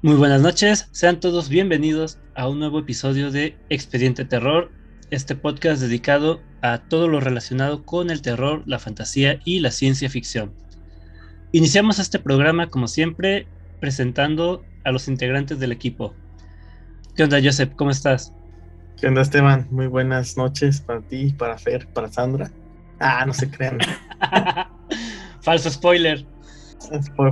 Muy buenas noches, sean todos bienvenidos a un nuevo episodio de Expediente Terror, este podcast dedicado a todo lo relacionado con el terror, la fantasía y la ciencia ficción. Iniciamos este programa como siempre presentando a los integrantes del equipo. ¿Qué onda Joseph? ¿Cómo estás? ¿Qué onda Esteban? Muy buenas noches para ti, para Fer, para Sandra. Ah, no se crean. falso spoiler.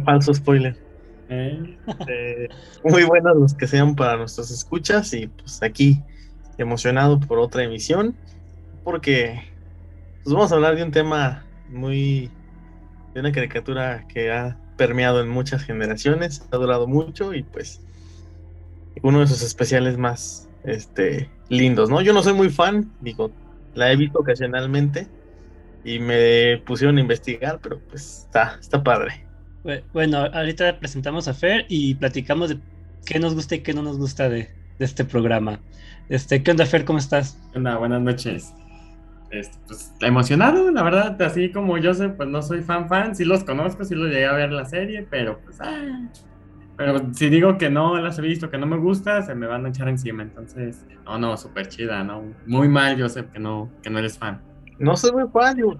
falso spoiler. Eh, muy buenos los que sean para nuestras escuchas y pues aquí emocionado por otra emisión porque pues vamos a hablar de un tema muy de una caricatura que ha permeado en muchas generaciones, ha durado mucho y pues uno de sus especiales más este lindos, ¿no? Yo no soy muy fan, digo, la he visto ocasionalmente y me pusieron a investigar, pero pues está está padre. Bueno, ahorita presentamos a Fer y platicamos de qué nos gusta y qué no nos gusta de, este programa. Este, ¿Qué onda, Fer? ¿Cómo estás? Hola, buenas noches. Este, pues emocionado, la verdad, así como yo sé, pues no soy fan fan, sí los conozco, sí los llegué a ver la serie, pero pues, ah, pero si digo que no las he visto, que no me gusta, se me van a echar encima, entonces, no, no, súper chida, no, muy mal, yo sé que no, que no eres fan. No soy muy fan, yo,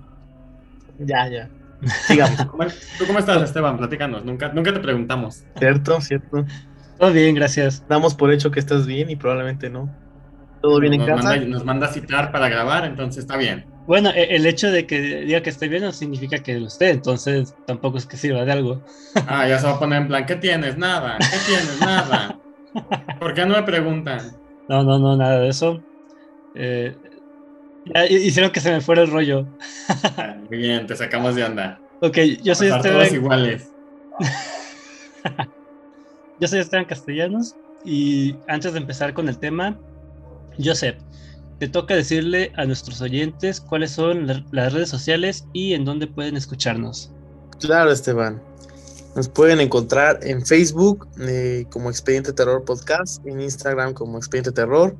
ya, ya. ¿Tú cómo estás, Esteban? Platícanos. Nunca, nunca te preguntamos. Cierto, cierto. Todo bien, gracias. Damos por hecho que estás bien y probablemente no. ¿Todo bien en casa? nos manda a citar para grabar, entonces está bien. Bueno, e, el hecho de que diga que esté bien no significa que lo esté, entonces tampoco es que sirva de algo. Ah, ya se va a poner en plan, ¿qué tienes? Nada, ¿qué tienes? Nada. ¿Por qué no me preguntan? No, no, no, nada de eso. Eh, hicieron que se me fuera el rollo. Muy bien, te sacamos de onda. Ok, yo soy Esteban. Todos iguales. yo soy Esteban Castellanos y antes de empezar con el tema, Joseph, te toca decirle a nuestros oyentes cuáles son las redes sociales y en dónde pueden escucharnos. Claro, Esteban. Nos pueden encontrar en Facebook eh, como Expediente Terror Podcast, en Instagram como Expediente Terror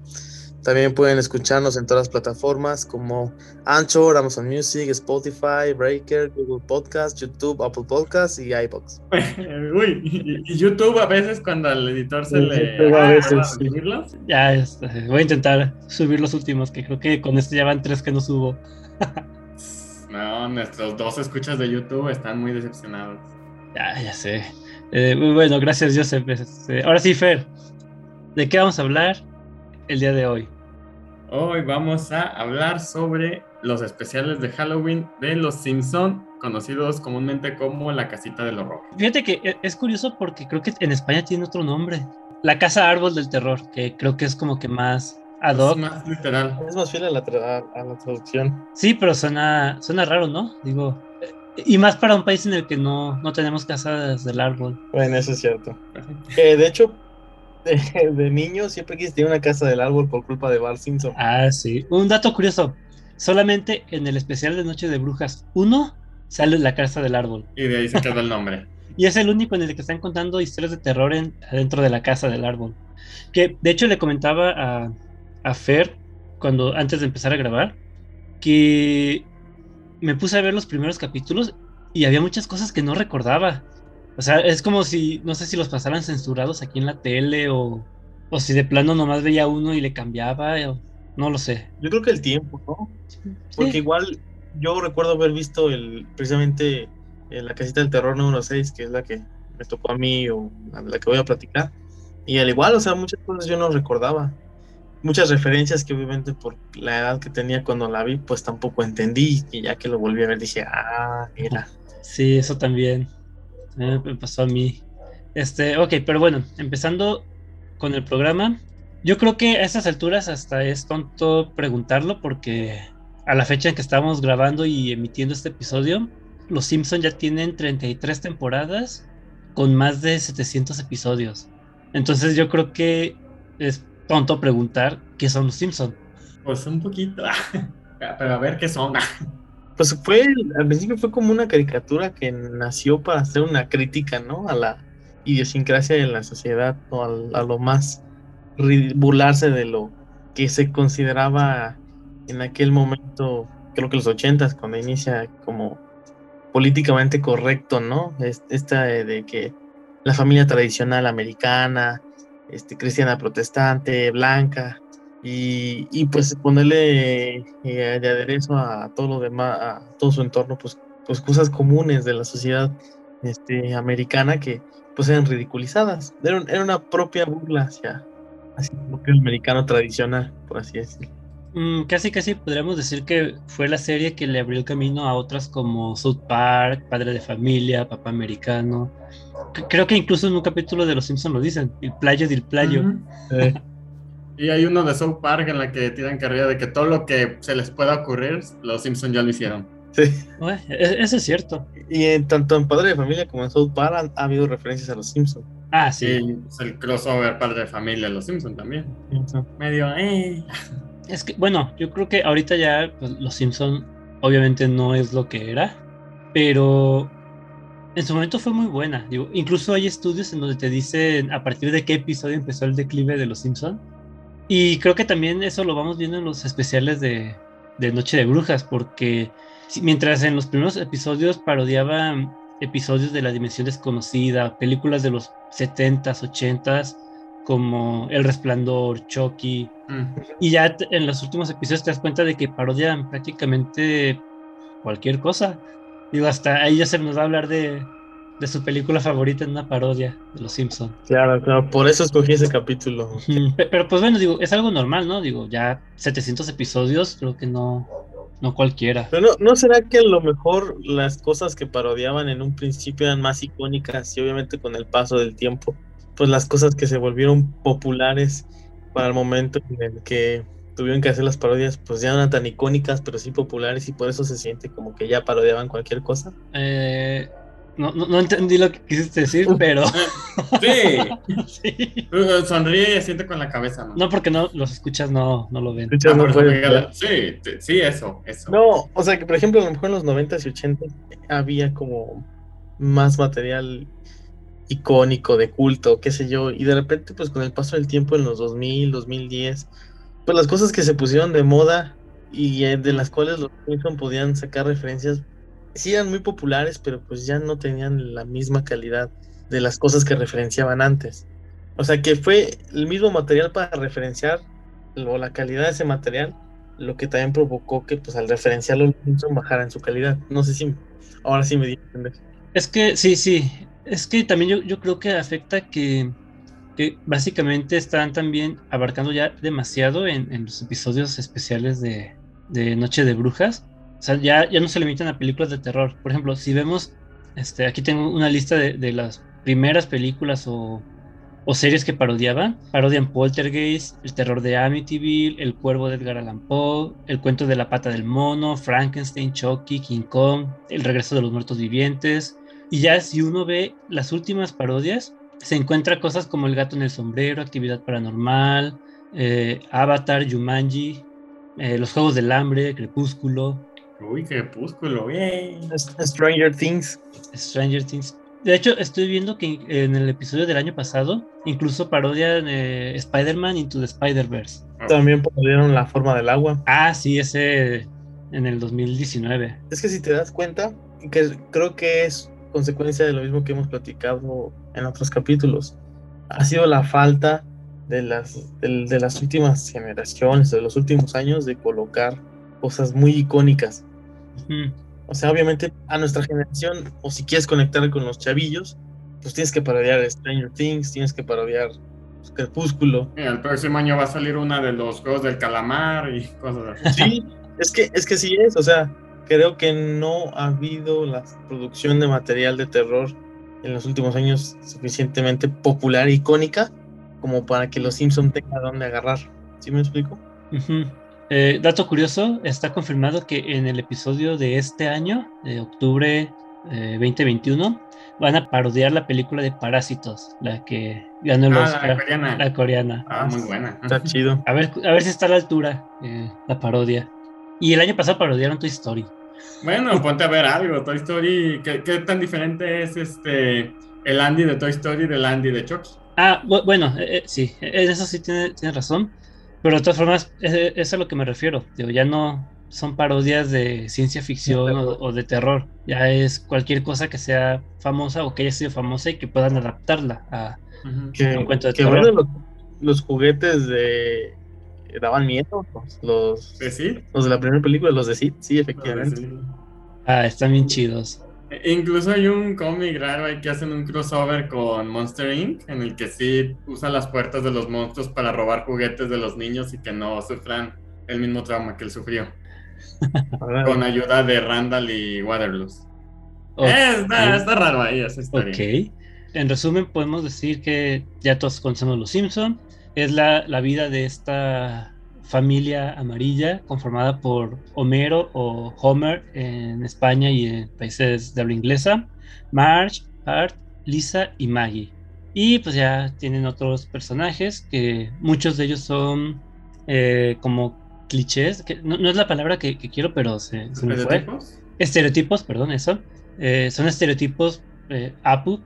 también pueden escucharnos en todas las plataformas como Anchor, Amazon Music, Spotify, Breaker, Google Podcast, YouTube, Apple Podcast y iBox. Uy, y YouTube a veces cuando al editor se le a veces subirlos. Ya, este, voy a intentar subir los últimos, que creo que con este ya van tres que no subo. no, nuestros dos escuchas de YouTube están muy decepcionados. Ya, ya sé. Eh, bueno, gracias, Joseph. Este, ahora sí, Fer, ¿de qué vamos a hablar el día de hoy? Hoy vamos a hablar sobre los especiales de Halloween de Los Simpson, conocidos comúnmente como la casita del horror. Fíjate que e, es curioso porque creo que en España tiene otro nombre. La casa árbol del terror, que creo que es como que más ad hoc. Es más literal. Es más fiel a la, traducción. Sí, pero suena, suena raro, ¿no? Digo, y más para un país en el que no, no tenemos casas del árbol. Bueno, eso es cierto. Eh, de hecho, de, niño siempre quise tener una casa del árbol por culpa de Bart Simpson. Ah, sí. Un dato curioso. Solamente en el especial de Noche de Brujas 1 sale la casa del árbol. Y de ahí se quedó el nombre. y es el único en el que están contando historias de terror en, dentro de la casa del árbol. Que de hecho le comentaba a, a Fer cuando antes de empezar a grabar que me puse a ver los primeros capítulos y había muchas cosas que no recordaba. O sea, es como si, no sé si los pasaran censurados aquí en la tele o, o si de plano nomás veía uno y le cambiaba, o, no lo sé. Yo creo que el tiempo, ¿no? Porque igual yo recuerdo haber visto el precisamente eh, la casita del terror número 6, que es la que me tocó a mí o la que voy a platicar. Y al igual, o sea, muchas cosas yo no recordaba. Muchas referencias que obviamente por la edad que tenía cuando la vi, pues tampoco entendí. Y ya que lo volví a ver dije, ah, mira. Sí, eso también me pasó a mí. Este, ok, pero bueno, empezando con el programa. Yo creo que a estas alturas hasta es tonto preguntarlo porque a la fecha en que estamos grabando y emitiendo este episodio, Los Simpsons ya tienen 33 temporadas con más de 700 episodios. Entonces yo creo que es tonto preguntar qué son Los Simpsons. Pues un poquito, pero a ver qué son. pues fue, al principio fue como una caricatura que nació para hacer una crítica, ¿no? A la idiosincrasia de la sociedad, o a, lo más burlarse de lo que se consideraba en aquel momento, creo que los ochentas, cuando inicia como políticamente correcto, ¿no? Esta de, que la familia tradicional americana, este, cristiana protestante, blanca, y, y pues ponerle eh, de aderezo a todo lo demás, a todo su entorno, pues, pues cosas comunes de la sociedad este, americana que pues eran ridiculizadas. Era, era una propia burla hacia, hacia el americano tradicional, por así decirlo. Mm, casi, casi podríamos decir que fue la serie que le abrió el camino a otras como South Park, Padre de Familia, Papá Americano. creo que incluso en un capítulo de Los Simpsons lo dicen, el playo del playo. Y hay uno de South Park en la que tiran carrera de que todo lo que se les pueda ocurrir, los Simpsons ya lo hicieron. Sí. E-, eso es cierto. Y en, tanto en Padre de Familia como en South Park ha habido referencias a los Simpsons. Ah, sí. Y pues, el crossover Padre de Familia, los Simpsons también. Medio, eh. Es que, bueno, yo creo que ahorita ya pues, Los Simpson obviamente no es lo que era, pero en su momento fue muy buena. Digo, incluso hay estudios en donde te dicen a partir de qué episodio empezó el declive de Los Simpson. Y creo que también eso lo vamos viendo en los especiales de, de Noche de Brujas, porque mientras en los primeros episodios parodiaban episodios de la dimensión desconocida, películas de los 70s, 80s, como El Resplandor, Chucky. Mm. Y ya en los últimos episodios te das cuenta de que parodian prácticamente cualquier cosa. Digo, hasta ahí ya se nos va a hablar de, de su película favorita en una parodia de Los Simpsons. Claro, claro, por eso escogí ese capítulo. Pero pues bueno, digo, es algo normal, ¿no? Digo, ya 700 episodios, creo que no, no cualquiera. Pero no, ¿no será que a lo mejor las cosas que parodiaban en un principio eran más icónicas y obviamente con el paso del tiempo pues las cosas que se volvieron populares para el momento en el que tuvieron que hacer las parodias, pues ya no eran tan icónicas, pero sí populares y por eso se siente como que ya parodiaban cualquier cosa. Eh, no, no, entendí lo que quisiste decir, pero... sí. sí. Sonríe y asiente con la cabeza, ¿no? No, porque no los escuchas, no, no lo ven. Ah, sí, sí, eso, eso. No, o sea que por ejemplo a lo mejor en los 90 y 80 había como más material icónico, de culto, qué sé yo, y de repente pues con el paso del tiempo en los 2000, 2010, pues las cosas que se pusieron de moda y eh, de las cuales los Simpson podían sacar referencias, sí eran muy populares, pero pues ya no tenían la misma calidad de las cosas que referenciaban antes. O sea que fue el mismo material para referenciar o la calidad de ese material, lo que también provocó que pues al referenciarlo bajara en su calidad. No sé si ahora sí me di a. Es que sí, sí, es que también yo, yo creo que afecta que, que, básicamente están también abarcando ya demasiado en, en los episodios especiales de, de, Noche de Brujas. O sea, ya, ya no se limitan a películas de terror. Por ejemplo, si vemos, este, aquí tengo una lista de, de las primeras películas o, o, series que parodiaban. Parodian Poltergeist, El terror de Amityville, El cuervo de Edgar Allan Poe, El cuento de la pata del mono, Frankenstein, Chucky, King Kong, El regreso de los muertos vivientes, y ya si uno ve las últimas parodias, se encuentra cosas como El gato en el sombrero, Actividad Paranormal, eh, Avatar, Jumanji, eh, Los Juegos del Hambre, Crepúsculo. Uy, Crepúsculo, bien. Stranger Things. Stranger Things. De hecho, estoy viendo que en el episodio del año pasado incluso parodian eh, Spider-Man into the Spider-Verse. También parodiaron La forma del agua. Ah, sí, ese en el 2019. Es que si te das cuenta, que creo que es consecuencia de lo mismo que hemos platicado en otros capítulos. Ha sido la falta de las, de, las últimas generaciones, de los últimos años, de colocar cosas muy icónicas. O sea, obviamente a nuestra generación, o si quieres conectar con los chavillos, pues tienes que parodiar Stranger Things, tienes que parodiar Crepúsculo. el próximo año va a salir una de los juegos del calamar y cosas así. Sí, es que, es que sí es, o sea, creo que no ha habido la producción de material de terror en los últimos años suficientemente popular e icónica como para que los Simpson tengan dónde agarrar. ¿Sí me explico? Eh, dato curioso, está confirmado que en el episodio de este año, de octubre 2021, eh, van a parodiar la película de Parásitos, la que ganó el ah, La coreana. La coreana. Ah, muy buena. Está chido. A ver, a ver si está a la altura eh, la parodia. Y el año pasado parodiaron Toy Story. Bueno, ponte a ver algo. Toy Story, ¿qué, tan diferente es este el Andy de Toy Story del Andy de Chucky? Ah, bueno, eh, sí, en eso sí tiene, razón. Pero de todas formas, es, a lo que me refiero. Digo, ya no, son parodias de ciencia ficción o, de terror. Ya es cualquier cosa que sea famosa o que haya sido famosa y que puedan adaptarla a, un cuento de terror. los, juguetes de daban miedo los, ¿De los de la primera película, los de Sid, sí, efectivamente. Ah, están bien chidos. E incluso hay un cómic raro ahí que hacen un crossover con Monster Inc. en el que Sid usa las puertas de los monstruos para robar juguetes de los niños y que no sufran el mismo trauma que él sufrió. con ayuda de Randall y Waterloo. está, raro ahí esa historia. Ok. En resumen, podemos decir que ya todos conocemos los Simpson. Es la, la vida de esta familia amarilla conformada por Homero o Homer en España y en países de habla inglesa, Marge, Bart, Lisa y Maggie. Y pues ya tienen otros personajes que muchos de ellos son eh, como clichés, que no, es la palabra que, quiero, pero se, me fue. Estereotipos, perdón, eso. Eh, son estereotipos eh, Apu,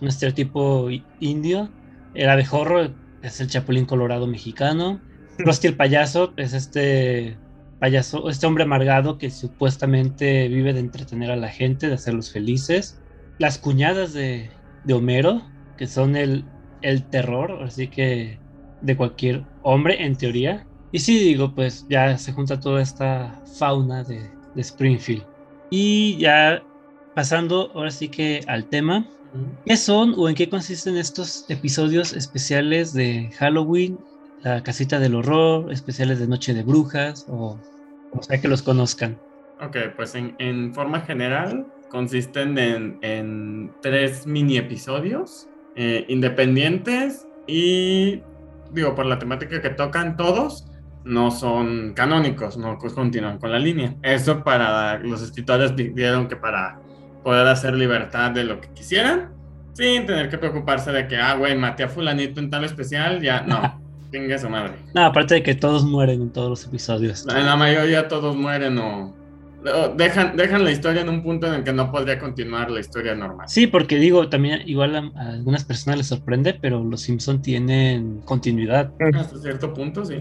un estereotipo indio. El abejorro es el chapulín colorado mexicano. Rusty el payaso es este payaso, este hombre amargado que supuestamente vive de entretener a la gente, de hacerlos felices. Las cuñadas de, Homero, que son el, el terror, así que de cualquier hombre en teoría. Y sí, digo, pues ya se junta toda esta fauna de, de Springfield. Y ya pasando ahora sí que al tema, ¿qué son o en qué consisten estos episodios especiales de Halloween la casita del horror, especiales de Noche de Brujas, o, o sea que los conozcan. Ok, pues en, forma general consisten en, tres mini episodios eh, independientes y, digo, por la temática que tocan todos, no son canónicos, no continúan con la línea. Eso para los escritores dijeron que para poder hacer libertad de lo que quisieran, sin tener que preocuparse de que, ah, güey, maté a fulanito en tal especial, ya, no. Tenga su madre. No, aparte de que todos mueren en todos los episodios. En la mayoría todos mueren o, dejan, dejan la historia en un punto en el que no podría continuar la historia normal. Sí, porque digo, también igual a, algunas personas les sorprende, pero los Simpson tienen continuidad. Hasta cierto punto, sí.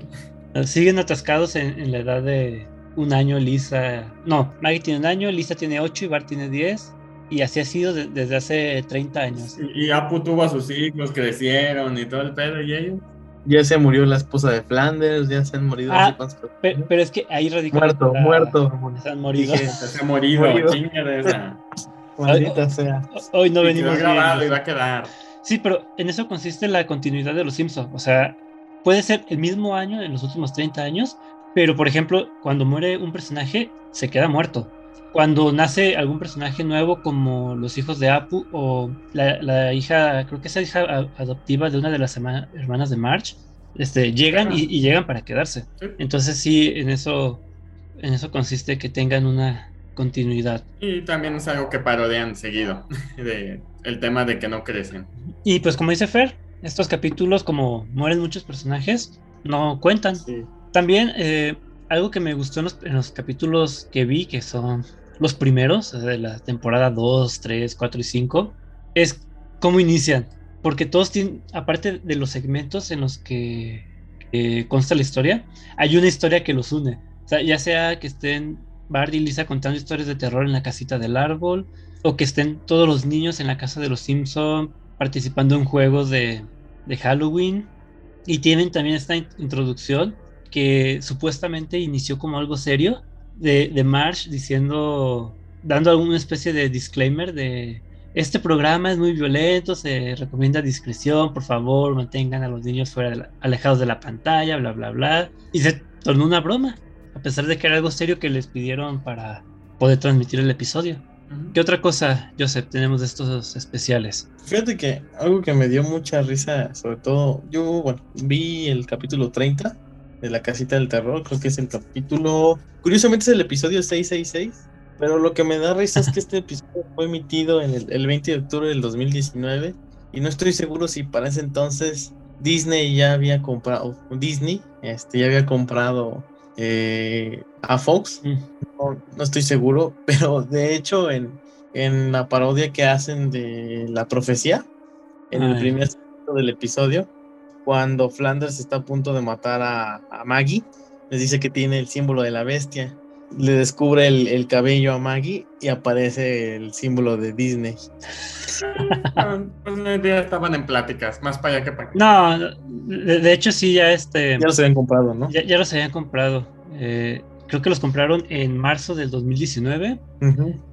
Siguen atascados en, la edad de un año, Lisa. No, Maggie tiene un año, Lisa tiene ocho y Bart tiene diez. Y así ha sido desde hace 30 años. Y, y Apu tuvo a sus hijos, crecieron y todo el pedo, y ellos. Ya se murió la esposa de Flanders, ya se han morido. Ah, pero, es que ahí radica. Muerto, muerto. Se han morido. se ha morido, esa. Maldita sea. Hoy no venimos. grabado y va a quedar. Sí, pero en eso consiste la continuidad de los Simpsons. O sea, puede ser el mismo año en los últimos 30 años, pero por ejemplo, cuando muere un personaje, se queda muerto. Cuando nace algún personaje nuevo, como los hijos de Apu o la, hija, creo que esa hija adoptiva de una de las hermanas de March, este, llegan y, llegan para quedarse. Entonces sí, en eso, en eso consiste que tengan una continuidad. Y también es algo que parodian seguido, de, el tema de que no crecen. Y pues como dice Fer, estos capítulos, como mueren muchos personajes, no cuentan. También eh, algo que me gustó en los, capítulos que vi, que son los primeros, de la temporada 2, 3, 4 y 5, es cómo inician. Porque todos tienen, aparte de los segmentos en los que consta la historia, hay una historia que los une. O sea, ya sea que estén Bart y Lisa contando historias de terror en la casita del árbol, o que estén todos los niños en la casa de los Simpson participando en juegos de Halloween. Y tienen también esta introducción que supuestamente inició como algo serio, de, de Marsh diciendo, dando alguna especie de disclaimer de este programa es muy violento, se recomienda discreción, por favor, mantengan a los niños fuera alejados de la pantalla, bla, bla, bla. Y se tornó una broma, a pesar de que era algo serio que les pidieron para poder transmitir el episodio. ¿Qué otra cosa, Joseph, tenemos de estos especiales? Fíjate que algo que me dio mucha risa, sobre todo, yo, bueno, vi el capítulo 30 de la casita del terror, creo que es el capítulo, curiosamente es el episodio 666, pero lo que me da risa es que este episodio fue emitido en el, 20 de octubre del 2019 y no estoy seguro si para ese entonces Disney ya había comprado, Disney este, ya había comprado eh, a Fox, mm. no, estoy seguro, pero de hecho en, en la parodia que hacen de la profecía, en el primer del episodio, cuando Flanders está a punto de matar a, Maggie, les dice que tiene el símbolo de la bestia. le descubre el, cabello a Maggie y aparece el símbolo de Disney. Ah, pues ya estaban en pláticas, más para allá que para acá. No, de, hecho sí, ya este... Ya los habían comprado, ¿no? Ya, ya los habían comprado. Eh, creo que los compraron en marzo del 2019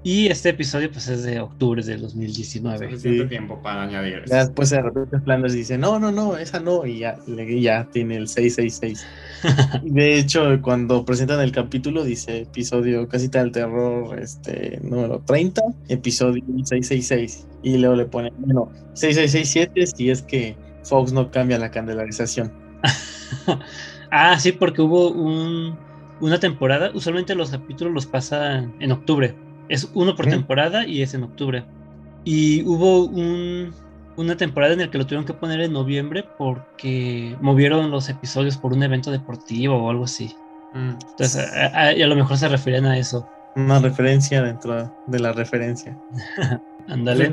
y este episodio pues es de octubre del 2019. Suficiente tiempo para añadir. Ya después de repente Flanders dice, no, no, no, esa no, y ya, ya tiene el 666. de hecho, cuando presentan el capítulo dice episodio Casita del Terror este número 30, episodio 666. Y luego le ponen, bueno, 6667 si es que Fox no cambia la candelarización. ah, sí, porque hubo un una temporada, usualmente los capítulos los pasan en octubre. Es uno por temporada y es en octubre. Y hubo un, una temporada en la que lo tuvieron que poner en noviembre porque movieron los episodios por un evento deportivo o algo así. Mm. Entonces, a, lo mejor se referían a eso. Una referencia dentro de la referencia. Ándale.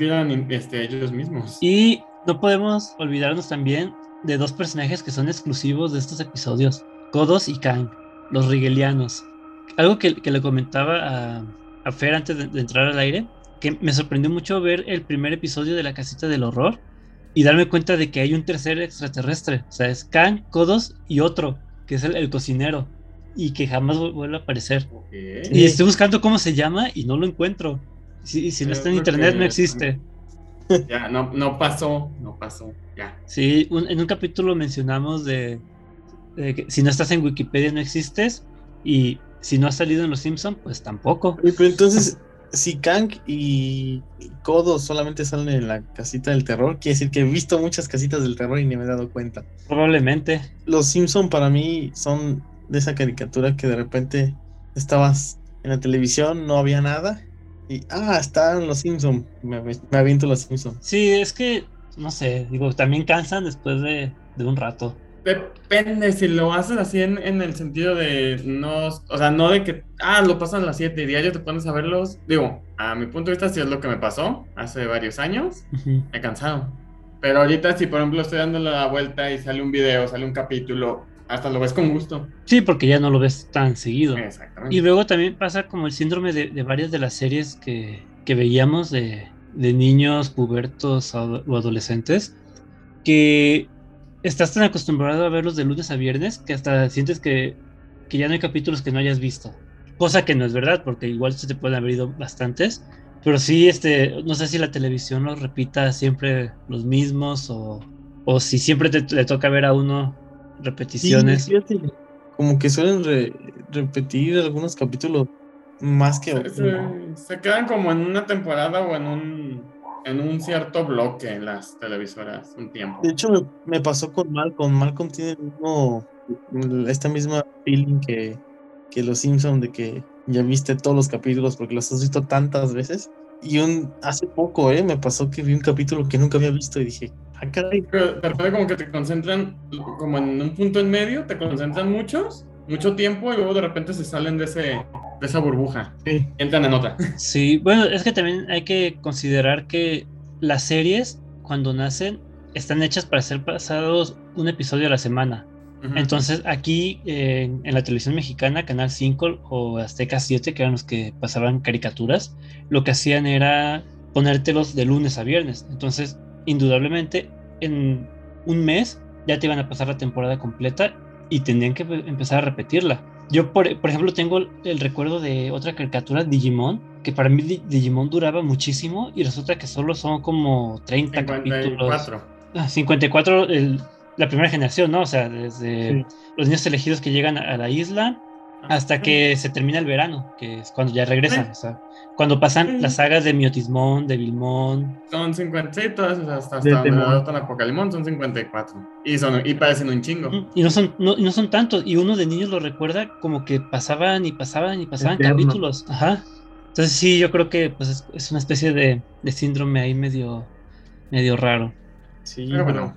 Este, ellos mismos. Y no podemos olvidarnos también de dos personajes que son exclusivos de estos episodios, Kodos y Kang los rigelianos. Algo que, le comentaba a, a Fer antes de, entrar al aire, que me sorprendió mucho ver el primer episodio de La Casita del Horror y darme cuenta de que hay un tercer extraterrestre. O sea, es Khan, Kodos y otro, que es el, cocinero, y que jamás vuelve a aparecer. Y estoy buscando cómo se llama y no lo encuentro. Si, si no está en internet, no existe. Ya, no, no pasó, no pasó, ya. Sí, en un capítulo mencionamos de, si no estás en Wikipedia no existes y si no has salido en Los Simpson pues tampoco. Pero entonces, si Kang y Kodo solamente salen en la casita del terror, quiere decir que he visto muchas casitas del terror y ni me he dado cuenta. Probablemente. Los Simpson para mí son de esa caricatura que de repente estabas en la televisión, no había nada y ah, están los Simpson, me, me aviento los Simpson. Sí, es que no sé, digo, también cansan después de, de un rato. Depende, si lo haces así en, el sentido de no, o sea, no de que, ah, lo pasan a las 7 y diario te pones a verlos. Digo, a mi punto de vista, si es lo que me pasó hace varios años, he cansado. Pero ahorita, si por ejemplo estoy dándole la vuelta y sale un video, sale un capítulo, hasta lo ves con gusto. Sí, porque ya no lo ves tan seguido. Exactamente. Y luego también pasa como el síndrome de, varias de las series que, veíamos de, de niños pubertos o adolescentes, que estás tan acostumbrado a verlos de lunes a viernes que hasta sientes que, ya no hay capítulos que no hayas visto. Cosa que no es verdad, porque igual se te pueden haber ido bastantes. Pero sí, este, no sé si la televisión los repita siempre los mismos o, o si siempre te, le toca ver a uno repeticiones. como que suelen repetir algunos capítulos más que otros. se, quedan como en una temporada o en un en un cierto bloque en las televisoras un tiempo. De hecho, me, pasó con Malcolm. Malcolm tiene mismo, esta misma feeling que, que Los Simpsons, de que ya viste todos los capítulos porque los has visto tantas veces. Y un, hace poco, ¿eh? Me pasó que vi un capítulo que nunca había visto y dije, ah, caray. Pero de como que te concentran, como en un punto en medio, te concentran muchos, mucho tiempo y luego de repente se salen de ese de esa burbuja. Sí. Entran en otra. Sí, bueno, es que también hay que considerar que las series, cuando nacen, están hechas para ser pasados un episodio a la semana. Entonces, aquí en la televisión mexicana, Canal 5 o Azteca 7, que eran los que pasaban caricaturas, lo que hacían era ponértelos de lunes a viernes. Entonces, indudablemente, en un mes ya te iban a pasar la temporada completa y tendrían que empezar a repetirla. Yo, por, ejemplo, tengo el recuerdo de otra caricatura, Digimon, que para mí Digimon duraba muchísimo y resulta que solo son como 30 54. capítulos. 54, ah, la primera generación, ¿no? O sea, desde los niños elegidos que llegan a la isla hasta que se termina el verano, que es cuando ya regresan. O sea, cuando pasan las sagas de Miotismón, de Vilmón. Son 50, sí, todas hasta, hasta donde Apocalimón son 54. Y, son, y parecen un chingo. Y no son, no, no, son tantos. Y uno de niños lo recuerda como que pasaban y pasaban y pasaban capítulos. Ajá. Entonces sí, yo creo que pues, es, una especie de, de, síndrome ahí medio, medio raro. Sí, Pero bueno.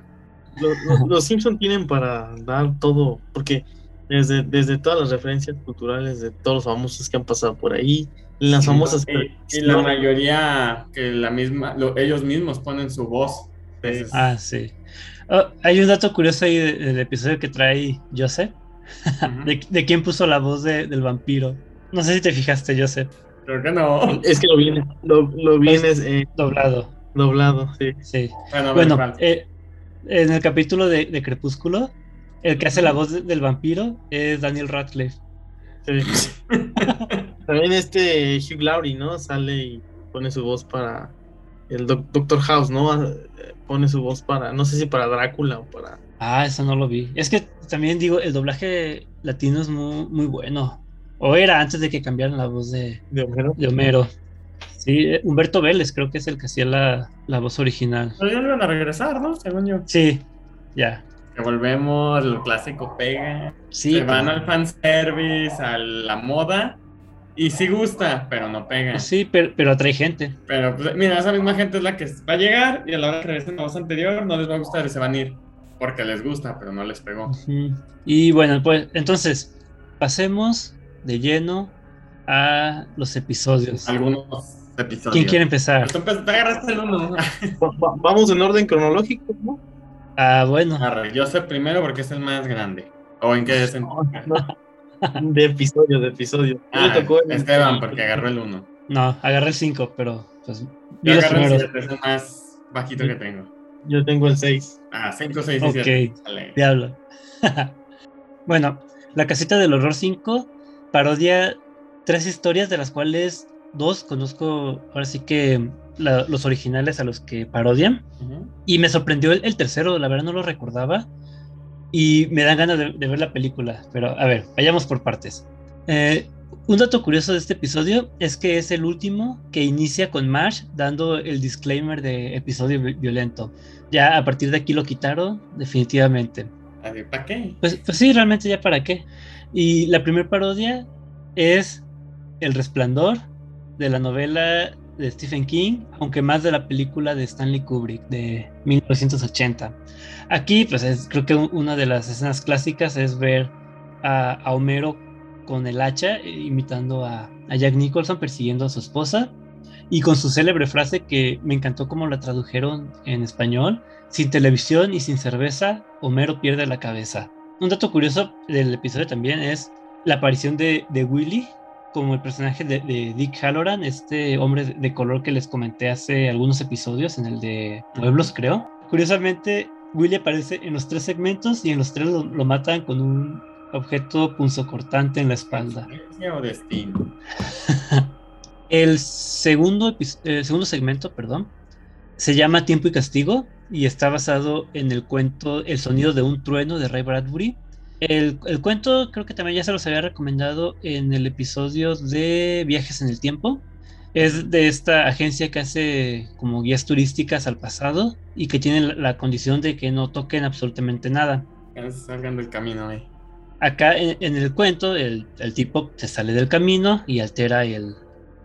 Los, los Simpson tienen para dar todo, porque desde, desde todas las referencias culturales de todos los famosos que han pasado por ahí, las famosas... Y, la mayoría que la misma, ellos mismos ponen su voz. Ah, sí. Oh, hay un dato curioso ahí del, episodio que trae Joseph, de, quién puso la voz del vampiro. No sé si te fijaste, Joseph. Creo que no. Es que lo vienes, lo, lo vienes eh, Doblado. doblado, sí. Sí. Bueno, a ver, Bueno, eh, en el capítulo de, de Crepúsculo, el que hace la voz de- del vampiro es Daniel Radcliffe. sí. También este Hugh Laurie, ¿no? Sale y pone su voz para el doc- Doctor House, ¿no? Eh, Pone su voz para, no sé si para Drácula o para... Ah, eso no lo vi. Es que también digo, el doblaje latino es muy, muy bueno. O era antes de que cambiaran la voz de, de Homero. de Homero. Sí, eh, Humberto Vélez creo que es el que hacía la, la voz original. Pero ya no iban a regresar, ¿no? Según yo. Sí, ya. Que volvemos, el clásico pega. Sí, se van pero- al fanservice, a la moda. Y sí gusta, pero no pega. sí pero, pero atrae gente. Pero pues, mira, esa misma gente es la que va a llegar y a la hora que regresen la voz anterior no les va a gustar y se van a ir. Porque les gusta, pero no les pegó. Y bueno, pues entonces, pasemos de lleno a los episodios. Algunos episodios. ¿Quién quiere empezar? Pues tú empe- te agarraste el uno. Va- va- Vamos en orden cronológico, ¿no? Ah, bueno. Arre, yo sé primero porque es el más grande. ¿O en qué sentido? De episodio, de episodio. Ah, Me tocó el- Esteban, porque agarró el uno. No, agarré el 5, pero pues Yo agarré el primeros. 7, es el más bajito que tengo. Yo tengo el 6. Ah, 5, 6 y Ok. 7. Sale. Diablo. bueno, La Casita del Horror 5 parodia tres historias de las cuales dos conozco ahora sí que la- los originales a los que parodian. Y me sorprendió el, el tercero, la verdad no lo recordaba. Y me dan ganas de, de ver la película. Pero a ver, vayamos por partes. Eh, un dato curioso de este episodio es que es el último que inicia con Marsh dando el disclaimer de episodio vi- violento. Ya a partir de aquí lo quitaron, definitivamente. A ver, ¿Para qué? Pues, pues sí, realmente ya para qué. Y la primer parodia es El Resplandor de la novela de Stephen King, aunque más de la película de Stanley Kubrick de 1980. Aquí, pues es- creo que una de las escenas clásicas es ver a, Homero con el hacha eh, imitando a, a Jack Nicholson persiguiendo a su esposa y con su célebre frase que me encantó cómo la tradujeron en español, sin televisión y sin cerveza, Homero pierde la cabeza. Un dato curioso del episodio también es la aparición de, de Willy como el personaje de, de Dick Halloran, este hombre de- color que les comenté hace algunos episodios, en el de Pueblos creo. Curiosamente, Willy aparece en los tres segmentos y en los tres lo, lo matan con un objeto punzocortante en la espalda. ¿Coincidencia o destino? El segundo, el segundo segmento, perdón, se llama Tiempo y Castigo y está basado en el cuento El sonido de un trueno de Ray Bradbury. El, el cuento creo que también ya se los había recomendado en el episodio de Viajes en el Tiempo. Es de esta agencia que hace como guías turísticas al pasado y que tiene la, la condición de que no toquen absolutamente nada. Salgan del camino ahí. Acá en, en el cuento, el, el tipo se sale del camino y altera el,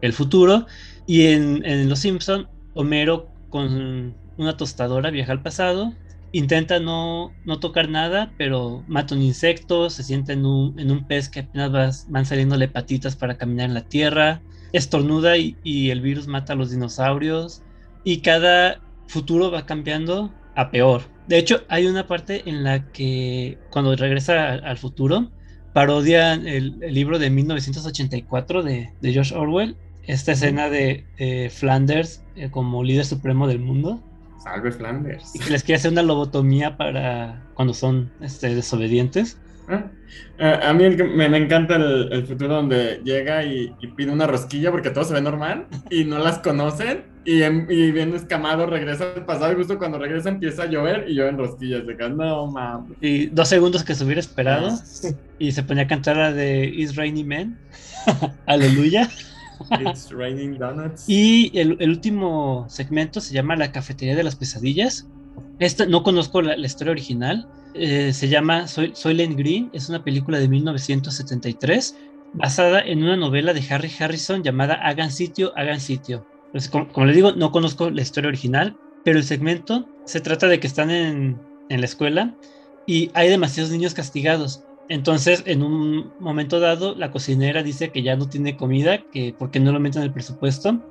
el futuro. Y en, en Los Simpson, Homero con una tostadora viaja al pasado, intenta no, no tocar nada, pero mata un insecto, se sienta en un, en un pez que apenas vas- van saliéndole patitas para caminar en la tierra, estornuda y, y el virus mata a los dinosaurios. Y cada futuro va cambiando a peor. De hecho, hay una parte en la que cuando regresa al futuro, parodian el, el libro de 1984 de, de George Orwell, esta escena de eh, Flanders eh, como líder supremo del mundo, Salve Flanders. y que les quiere hacer una lobotomía para cuando son este, desobedientes. Ah, eh, A mí el que me, me encanta el, el futuro donde llega y, y pide una rosquilla porque todo se ve normal y no las conocen y, en- y bien escamado regresa al pasado y justo cuando regresa empieza a llover y llueven rosquillas. De no mames. Y dos segundos que se hubiera esperado, Ah. y se ponía a cantar la de It's Rainy Men. Aleluya. It's raining donuts. Y el, el último segmento se llama La Cafetería de las Pesadillas. Esta, no conozco la, historia original. Eh, se llama Soy, Soylent Green. Es una película de 1973 basada en una novela de Harry Harrison llamada Hagan sitio, hagan sitio. Pues, como, como les digo, no conozco la historia original, pero el segmento se trata de que están en, en la escuela y hay demasiados niños castigados. Entonces, en un momento dado, la cocinera dice que ya no tiene comida, que porque no lo meten en el presupuesto.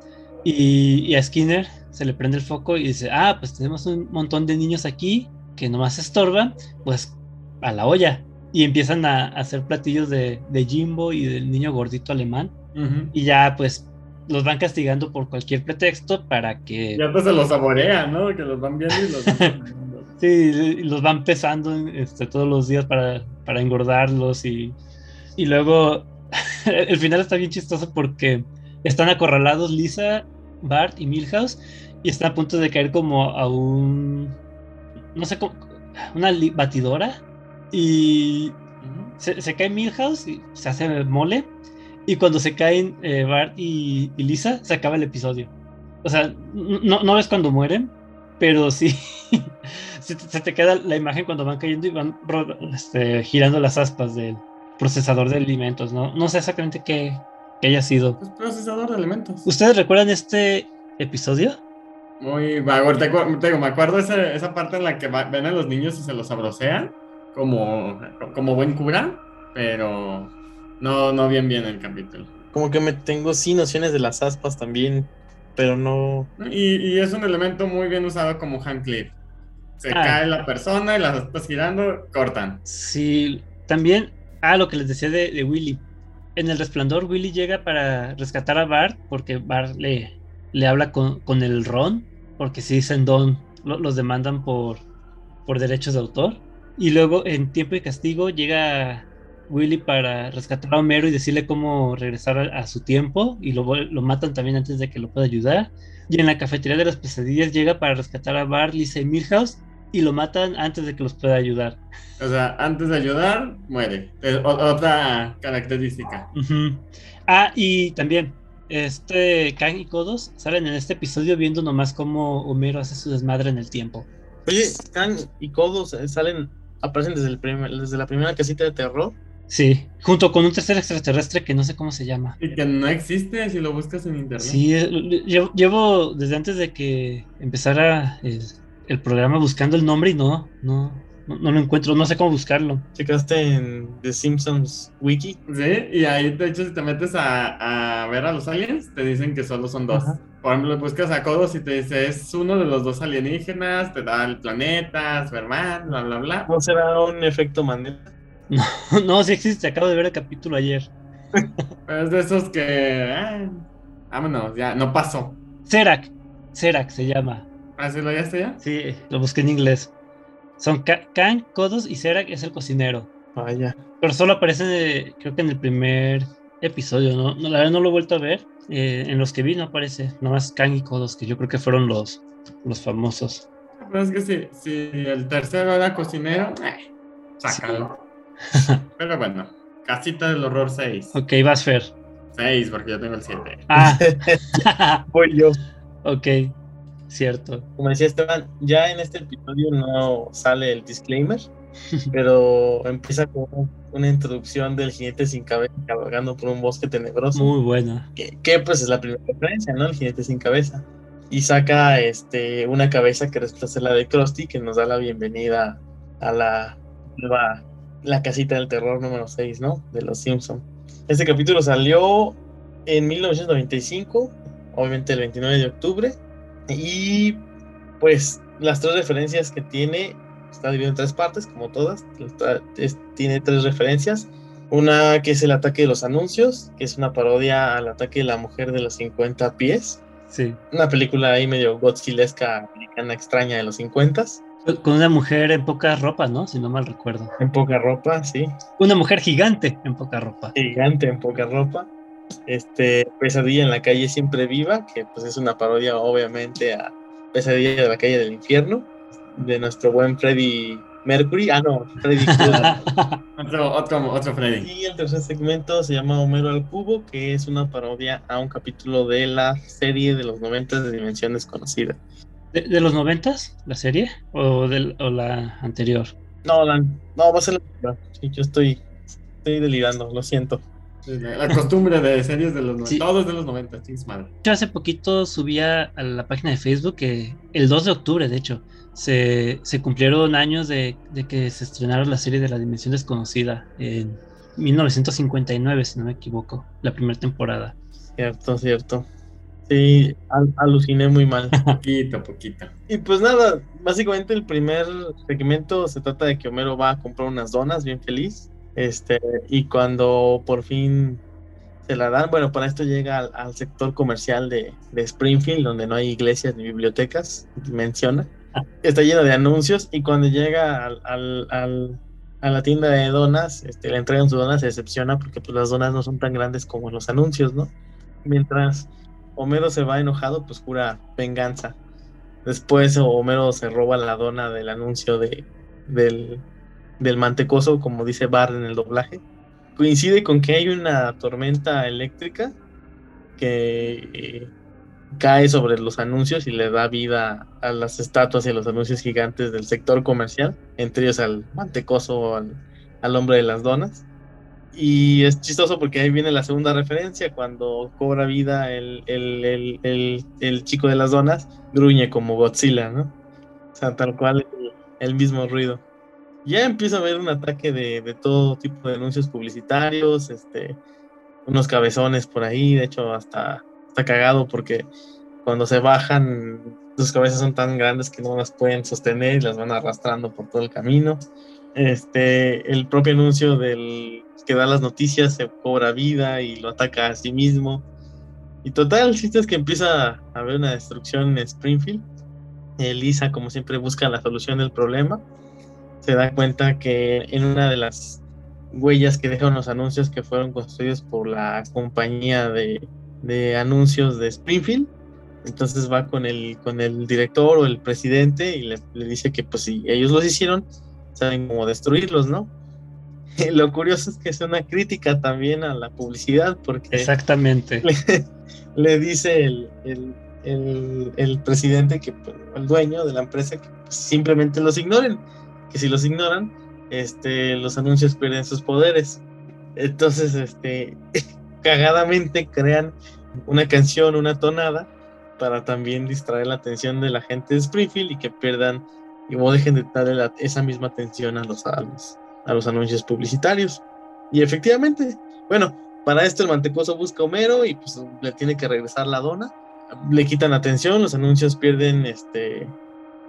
Y, y a Skinner se le prende el foco y dice, ah, pues tenemos un montón de niños aquí que nomás estorban, pues a la olla. y empiezan a, hacer platillos de, de, Jimbo y del niño gordito alemán. Y ya pues los van castigando por cualquier pretexto para que... Ya pues se los saborean, ¿no? Que los van viendo y los Sí, los van pesando este, todos los días para, para engordarlos y, y luego el final está bien chistoso porque están acorralados Lisa, Bart y Milhouse y están a punto de caer como a un... no sé, una batidora y se, se, cae Milhouse y se hace mole y cuando se caen eh, Bart y, Lisa se acaba el episodio. O sea, no, no ves cuando mueren, pero sí se, te queda la imagen cuando van cayendo y van este, girando las aspas del procesador de alimentos, ¿no? No sé exactamente qué, haya sido. Pues procesador de alimentos. ¿Ustedes recuerdan este episodio? Muy vago, te, digo, me acuerdo esa, esa parte en la que ven a los niños y se los abrocean como, como buen cura, pero no, no bien bien el capítulo. Como que me tengo sí nociones de las aspas también, pero no. Y, es un elemento muy bien usado como hand clip. Se ah. cae la persona y las aspas girando, cortan. Sí, también, ah, lo que les decía de, Willy. En el resplandor, Willy llega para rescatar a Bart porque Bart le, le habla con, con el Ron, porque si dicen Don, los demandan por, por derechos de autor. Y luego en Tiempo y Castigo llega Willy para rescatar a Homero y decirle cómo regresar a, su tiempo y lo, lo, matan también antes de que lo pueda ayudar. Y en la cafetería de las pesadillas llega para rescatar a Bart, Lisa y Milhouse y lo matan antes de que los pueda ayudar. O sea, antes de ayudar, muere. otra característica. Ah, y también, este Kang y Kodos salen en este episodio viendo nomás cómo Homero hace su desmadre en el tiempo. Oye, Kang y Kodos eh, salen, aparecen desde, el desde la primera casita de terror. Sí, junto con un tercer extraterrestre que no sé cómo se llama. Y que no existe si lo buscas en internet. Sí, llevo, desde antes de que empezara el, el, programa buscando el nombre y no, no, no, lo encuentro, no sé cómo buscarlo. ¿Checaste en The Simpsons Wiki? Sí, y ahí de hecho si te metes a, a ver a los aliens, te dicen que solo son dos. Por ejemplo, buscas a Kodos y te dice es uno de los dos alienígenas, te da el planeta, su hermano, bla, bla, bla. ¿No será un efecto Mandela? No, no, sí existe, acabo de ver el capítulo ayer. es de esos que. Ah, vámonos, ya, no pasó. Serac, Serac se llama. ¿Ah, sí lo hallaste ya? Sí, lo busqué en inglés. Son Kang, Kodos y Serac es el cocinero. Vaya. Pero solo aparece, creo que en el primer episodio, ¿no? no la verdad no lo he vuelto a ver. Eh, en los que vi no aparece, nomás Kang y Kodos, que yo creo que fueron los, los famosos. Pero es que si, si el tercero era cocinero, eh, sácalo. Pero bueno, Casita del Horror 6. Ok, vas Fer. 6, porque yo tengo el 7. Ah, voy yo. Ok, cierto. Como decía Esteban, ya en este episodio no sale el disclaimer, pero empieza con una introducción del jinete sin cabeza cabalgando por un bosque tenebroso. Muy buena. Que, pues es la primera referencia, ¿no? El jinete sin cabeza. Y saca este, una cabeza que resulta la de Krusty, que nos da la bienvenida a la nueva la casita del terror número 6, ¿no? De los Simpson. Este capítulo salió en 1995, obviamente el 29 de octubre, y pues las tres referencias que tiene, está dividido en tres partes, como todas, tiene tres referencias. Una que es el ataque de los anuncios, que es una parodia al ataque de la mujer de los 50 pies. Sí. Una película ahí medio godzillesca americana extraña de los 50 con una mujer en poca ropa, ¿no? Si no mal recuerdo. En poca ropa, sí. Una mujer gigante en poca ropa. Gigante en poca ropa. Este, Pesadilla en la calle siempre viva, que pues es una parodia obviamente a Pesadilla de la calle del infierno, de nuestro buen Freddy Mercury. Ah, no, Freddy otro, otro, otro Freddy. Y el tercer segmento se llama Homero al Cubo, que es una parodia a un capítulo de la serie de los 90 de Dimensión Desconocida. ¿De, los noventas, la serie? ¿O, del, o la anterior? No, no, va a ser la sí, yo estoy, estoy delirando, lo siento. La costumbre de series de los sí. todos de los 90, madre. Yo hace poquito subía a la página de Facebook que el 2 de octubre, de hecho, se, se cumplieron años de, de, que se estrenara la serie de la Dimensión Desconocida en 1959, si no me equivoco, la primera temporada. Cierto, cierto. Sí, aluciné muy mal. poquito, poquito. Y pues nada, básicamente el primer segmento se trata de que Homero va a comprar unas donas bien feliz. Este, y cuando por fin se la dan, bueno, para esto llega al, sector comercial de, Springfield, donde no hay iglesias ni bibliotecas, menciona. Está lleno de anuncios y cuando llega al, a la tienda de donas, este, le entregan sus donas, se decepciona porque pues, las donas no son tan grandes como los anuncios, ¿no? Mientras Homero se va enojado, pues jura venganza. Después Homero se roba la dona del anuncio de, del, del mantecoso, como dice Bart en el doblaje. Coincide con que hay una tormenta eléctrica que eh, cae sobre los anuncios y le da vida a las estatuas y a los anuncios gigantes del sector comercial, entre ellos al mantecoso, al, al hombre de las donas. Y es chistoso porque ahí viene la segunda referencia, cuando cobra vida el, chico de las donas, gruñe como Godzilla, ¿no? O sea, tal cual el, mismo ruido. Ya empieza a haber un ataque de, todo tipo de anuncios publicitarios, este, unos cabezones por ahí, de hecho hasta está cagado porque cuando se bajan, sus cabezas son tan grandes que no las pueden sostener y las van arrastrando por todo el camino. Este, el propio anuncio del que da las noticias se cobra vida y lo ataca a sí mismo. Y total, el es que empieza a haber una destrucción en Springfield. Elisa, como siempre, busca la solución del problema. Se da cuenta que en una de las huellas que dejan los anuncios que fueron construidos por la compañía de, de anuncios de Springfield, entonces va con el, con el director o el presidente y le, le dice que pues si ellos los hicieron, saben cómo destruirlos, ¿no? Lo curioso es que es una crítica también a la publicidad, porque. Exactamente. Le, dice el, el, el, presidente, que pues, el dueño de la empresa, que simplemente los ignoren. Que si los ignoran, este, los anuncios pierden sus poderes. Entonces, este, cagadamente crean una canción, una tonada, para también distraer la atención de la gente de Springfield y que pierdan y o dejen de darle esa misma atención a los, a a los anuncios publicitarios. Y efectivamente, bueno, para esto el mantecoso busca a Homero y pues le tiene que regresar la dona. Le quitan atención, los anuncios pierden este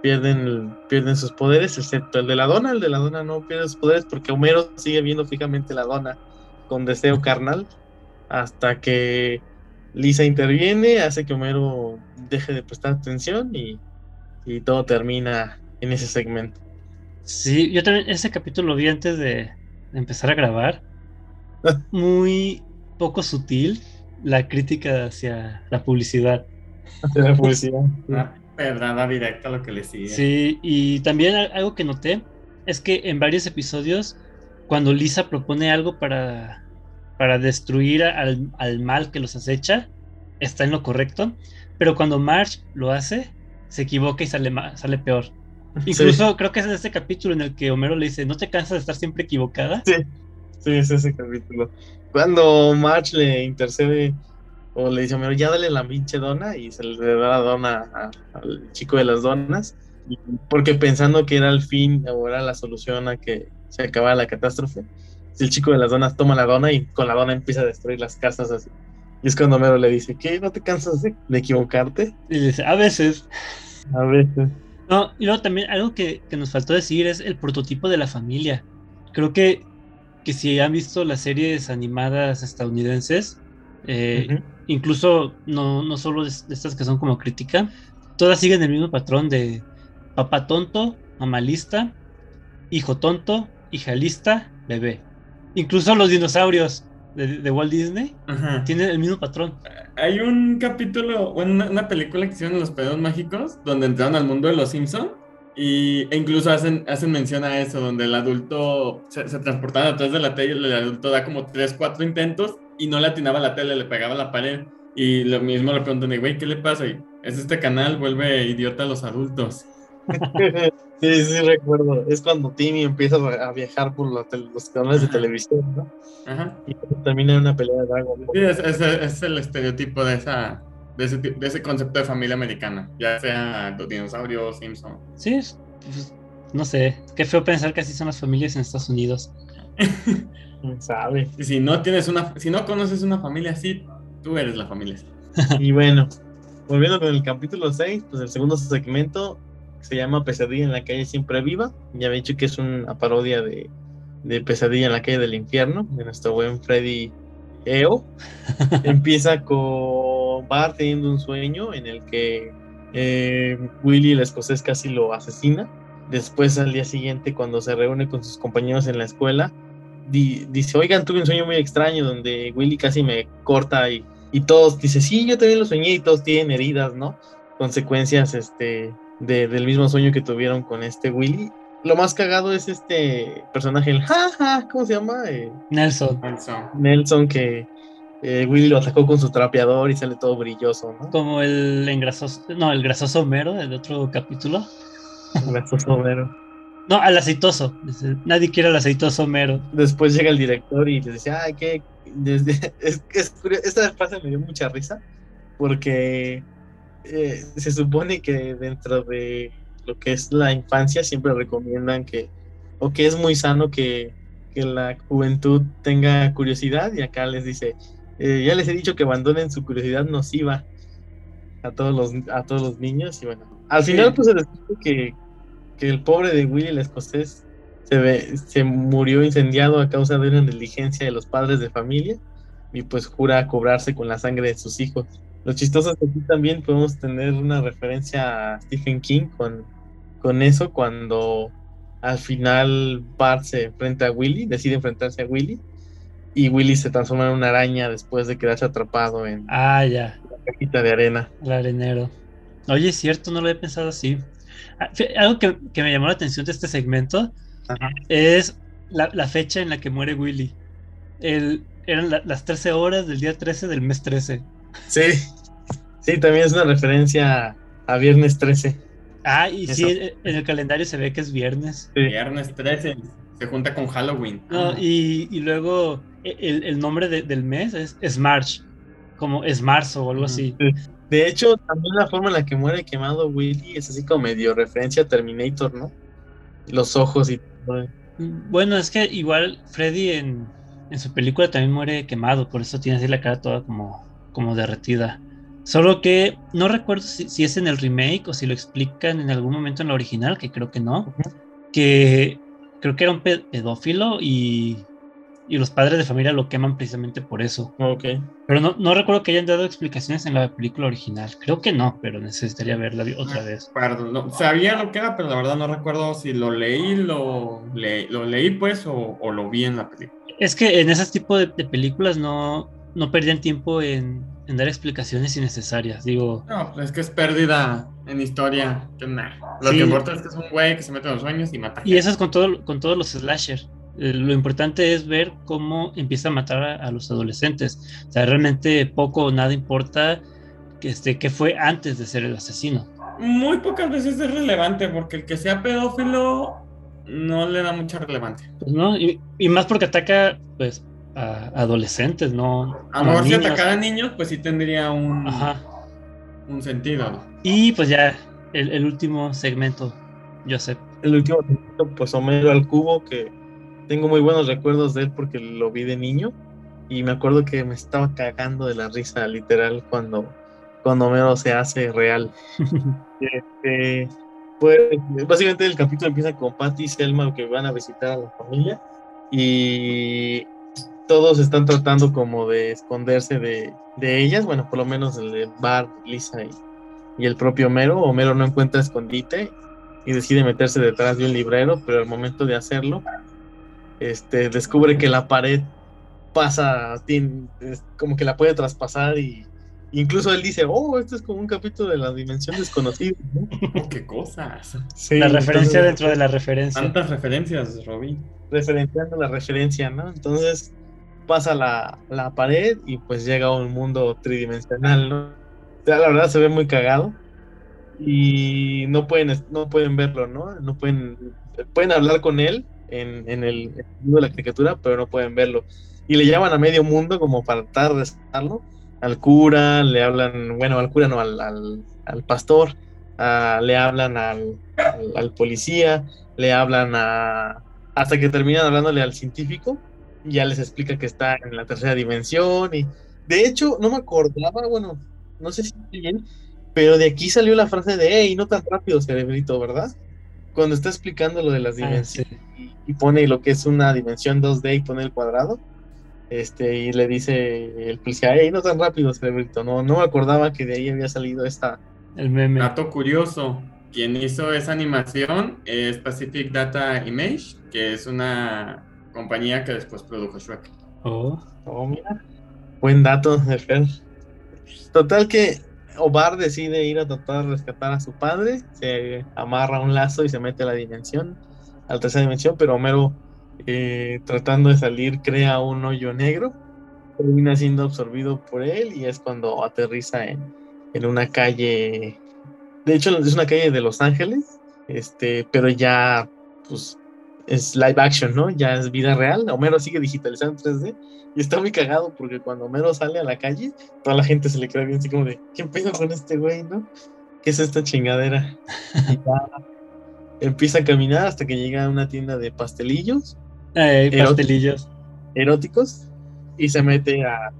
pierden pierden sus poderes, excepto el de la dona, el de la dona no pierde sus poderes porque Homero sigue viendo fijamente la dona con deseo carnal hasta que Lisa interviene, hace que Homero deje de prestar atención y, y todo termina en ese segmento. Sí, yo también ese capítulo lo vi antes de, empezar a grabar. Muy poco sutil la crítica hacia la publicidad. Hacia la publicidad. Una directa a lo que le sigue. Sí, y también algo que noté es que en varios episodios, cuando Lisa propone algo para, para destruir al, al mal que los acecha, está en lo correcto. Pero cuando Marge lo hace, se equivoca y sale, sale peor. Incluso creo que es ese capítulo en el que Homero le dice, ¿no te cansas de estar siempre equivocada? Sí, sí, es ese capítulo. Cuando March le intercede o le dice a Homero, ya dale la pinche dona y se le da la dona al chico de las donas, porque pensando que era el fin o era la solución a que se acabara la catástrofe, el chico de las donas toma la dona y con la dona empieza a destruir las casas así. Y es cuando Homero le dice, ¿qué? ¿No te cansas de, de equivocarte? Y dice, a veces. A veces. No, y luego también algo que, nos faltó decir es el prototipo de la familia. Creo que, que si han visto las series animadas estadounidenses, eh, incluso no, no solo de, estas que son como crítica, todas siguen el mismo patrón de papá tonto, mamá lista, hijo tonto, hija lista, bebé. Incluso los dinosaurios de, Walt Disney tienen el mismo patrón. Hay un capítulo, bueno, una, película que hicieron Los Pedos Mágicos, donde entraron al mundo de los Simpson y, e incluso hacen, hacen mención a eso, donde el adulto se, se transportaba atrás de la tele, el adulto da como 3, 4 intentos y no le atinaba la tele, le pegaba la pared. Y lo mismo le preguntan, güey, ¿qué le pasa? Y es este canal, vuelve idiota a los adultos. Sí, sí, recuerdo. Es cuando Timmy empieza a viajar por los, canales de televisión, ¿no? Ajá. Y termina en una pelea de Dragon Sí, es, el estereotipo de esa de ese, de ese concepto de familia americana, ya sea los dinosaurios, Simpson. Sí, pues, no sé, qué feo pensar que así son las familias en Estados Unidos. sabe? Y si no tienes una, si no conoces una familia así, tú eres la familia y bueno, volviendo con el capítulo 6, pues el segundo segmento se llama Pesadilla en la calle siempre viva. Ya he dicho que es una parodia de, de Pesadilla en la calle del infierno, de nuestro buen Freddy EO. Empieza con Bart teniendo un sueño en el que eh, Willy el escocés casi lo asesina. Después al día siguiente cuando se reúne con sus compañeros en la escuela, dice, oigan, tuve un sueño muy extraño donde Willy casi me corta y, y todos, dice, sí, yo también lo soñé y todos tienen heridas, ¿no? Consecuencias este, del mismo sueño que tuvieron con este Willy. Lo más cagado es este personaje, el jaja, ¿cómo se llama? Eh, Nelson. Nelson. que eh, Willy lo atacó con su trapeador y sale todo brilloso, ¿no? Como el engrasoso, no, el grasoso mero del otro capítulo. El grasoso mero. No, al aceitoso. Nadie quiere al aceitoso mero. Después llega el director y le dice, ay, que desde... es, esta frase me dio mucha risa porque eh, se supone que dentro de lo que es la infancia siempre recomiendan que, o que es muy sano que, que la juventud tenga curiosidad y acá les dice, eh, ya les he dicho que abandonen su curiosidad nociva a todos los, a todos los niños y bueno, al final pues se les que, que el pobre de Willy el escocés se, ve, se murió incendiado a causa de una negligencia de los padres de familia y pues jura cobrarse con la sangre de sus hijos. Lo chistoso es que aquí también podemos tener una referencia a Stephen King con, con eso cuando al final Bart se enfrenta a Willy, decide enfrentarse a Willy y Willy se transforma en una araña después de quedarse atrapado en ah, ya. la cajita de arena. El arenero. Oye, es cierto, no lo he pensado así. Ah, algo que, me llamó la atención de este segmento es la, fecha en la que muere Willy. El, eran las 13 horas del día 13 del mes 13. Sí, sí, también es una referencia a viernes 13. Ah, y sí, en el calendario se ve que es viernes. Viernes 13, se junta con Halloween. No, y, luego e, el, nombre del mes es, March, como es marzo o algo así. De hecho, también la forma en la que muere quemado Willy es así como medio referencia a Terminator, ¿no? Los ojos y Bueno, es que igual Freddy en, en su película también muere quemado, por eso tiene así la cara toda como, como derretida. Solo que no recuerdo si, es en el remake o si lo explican en algún momento en la original, que creo que no. Que creo que era un pedófilo y, y, los padres de familia lo queman precisamente por eso. Ok. Pero no, no recuerdo que hayan dado explicaciones en la película original. Creo que no, pero necesitaría verla otra vez. Perdón, sabía lo que era, pero la verdad no recuerdo si lo leí, lo, lo leí pues o, o, lo vi en la película. Es que en ese tipo de, películas no, no perdían tiempo en, dar explicaciones innecesarias. Digo. No, es que es pérdida en historia. Lo que importa es que es un güey que se mete en los sueños y mata. Y eso es con, todo, con todos los slasher. Eh, lo importante es ver cómo empieza a matar a, los adolescentes. O sea, realmente poco o nada importa que, este, que fue antes de ser el asesino. Muy pocas veces es relevante porque el que sea pedófilo no le da mucha relevancia. Pues no, y, más porque ataca, pues, a adolescentes, ¿no? A lo mejor si atacara a niños, pues sí tendría un, un sentido. Y pues ya, el, último segmento, Joseph. El último segmento, pues Homero al cubo, que tengo muy buenos recuerdos de él porque lo vi de niño. Y me acuerdo que me estaba cagando de la risa, literal, cuando, cuando Homero se hace real. este, pues básicamente el capítulo empieza con Patty y Selma que van a visitar a la familia y todos están tratando como de esconderse de, ellas, bueno, por lo menos el de Bart, Lisa y, y, el propio Homero. Homero no encuentra escondite y decide meterse detrás de un librero, pero al momento de hacerlo, este, descubre que la pared pasa, tiene, como que la puede traspasar y Incluso él dice, oh, esto es como un capítulo de la dimensión desconocida. ¡Qué cosas! la referencia dentro de la referencia. Tantas referencias, Robin. Referenciando la referencia, ¿no? Entonces pasa la, la, pared y pues llega a un mundo tridimensional, ¿no? O sea, la verdad se ve muy cagado y no pueden, no pueden verlo, ¿no? No pueden, pueden hablar con él en, en el mundo de la caricatura, pero no pueden verlo. Y le llaman a medio mundo como para tratar de al cura, le hablan, bueno, al cura no, al, al, pastor, le hablan al, al, policía, le hablan a... hasta que terminan hablándole al científico, ya les explica que está en la tercera dimensión y... De hecho, no me acordaba, bueno, no sé si bien, Pero de aquí salió la frase de, hey, no tan rápido, cerebrito, ¿verdad? Cuando está explicando lo de las Ah, dimensiones y pone lo que es una dimensión 2D y pone el cuadrado, este, y le dice el policía, hey, no tan rápido, cerebrito, no, no me acordaba que de ahí había salido esta. El meme. Dato curioso, quien hizo esa animación es Pacific Data Image, que es una compañía que después produjo Shrek. Oh. Oh, mira. Buen dato de Fer. Total que Obar decide ir a tratar de rescatar a su padre, se amarra un lazo y se mete a la dimensión, a la tercera dimensión, pero Homero, eh, tratando de salir, crea un hoyo negro, termina siendo absorbido por él y es cuando aterriza en, en una calle, de hecho es una calle de Los Ángeles, este, pero ya, pues, es live action, ¿no? Ya es vida real, Homero sigue digitalizado en 3D y está muy cagado porque cuando Homero sale a la calle, toda la gente se le queda bien así como de, ¿qué pedo con este güey, no? ¿Qué es esta chingadera? Y ya empieza a caminar hasta que llega a una tienda de pastelillos Erótico. pastelillos. eróticos y se mete a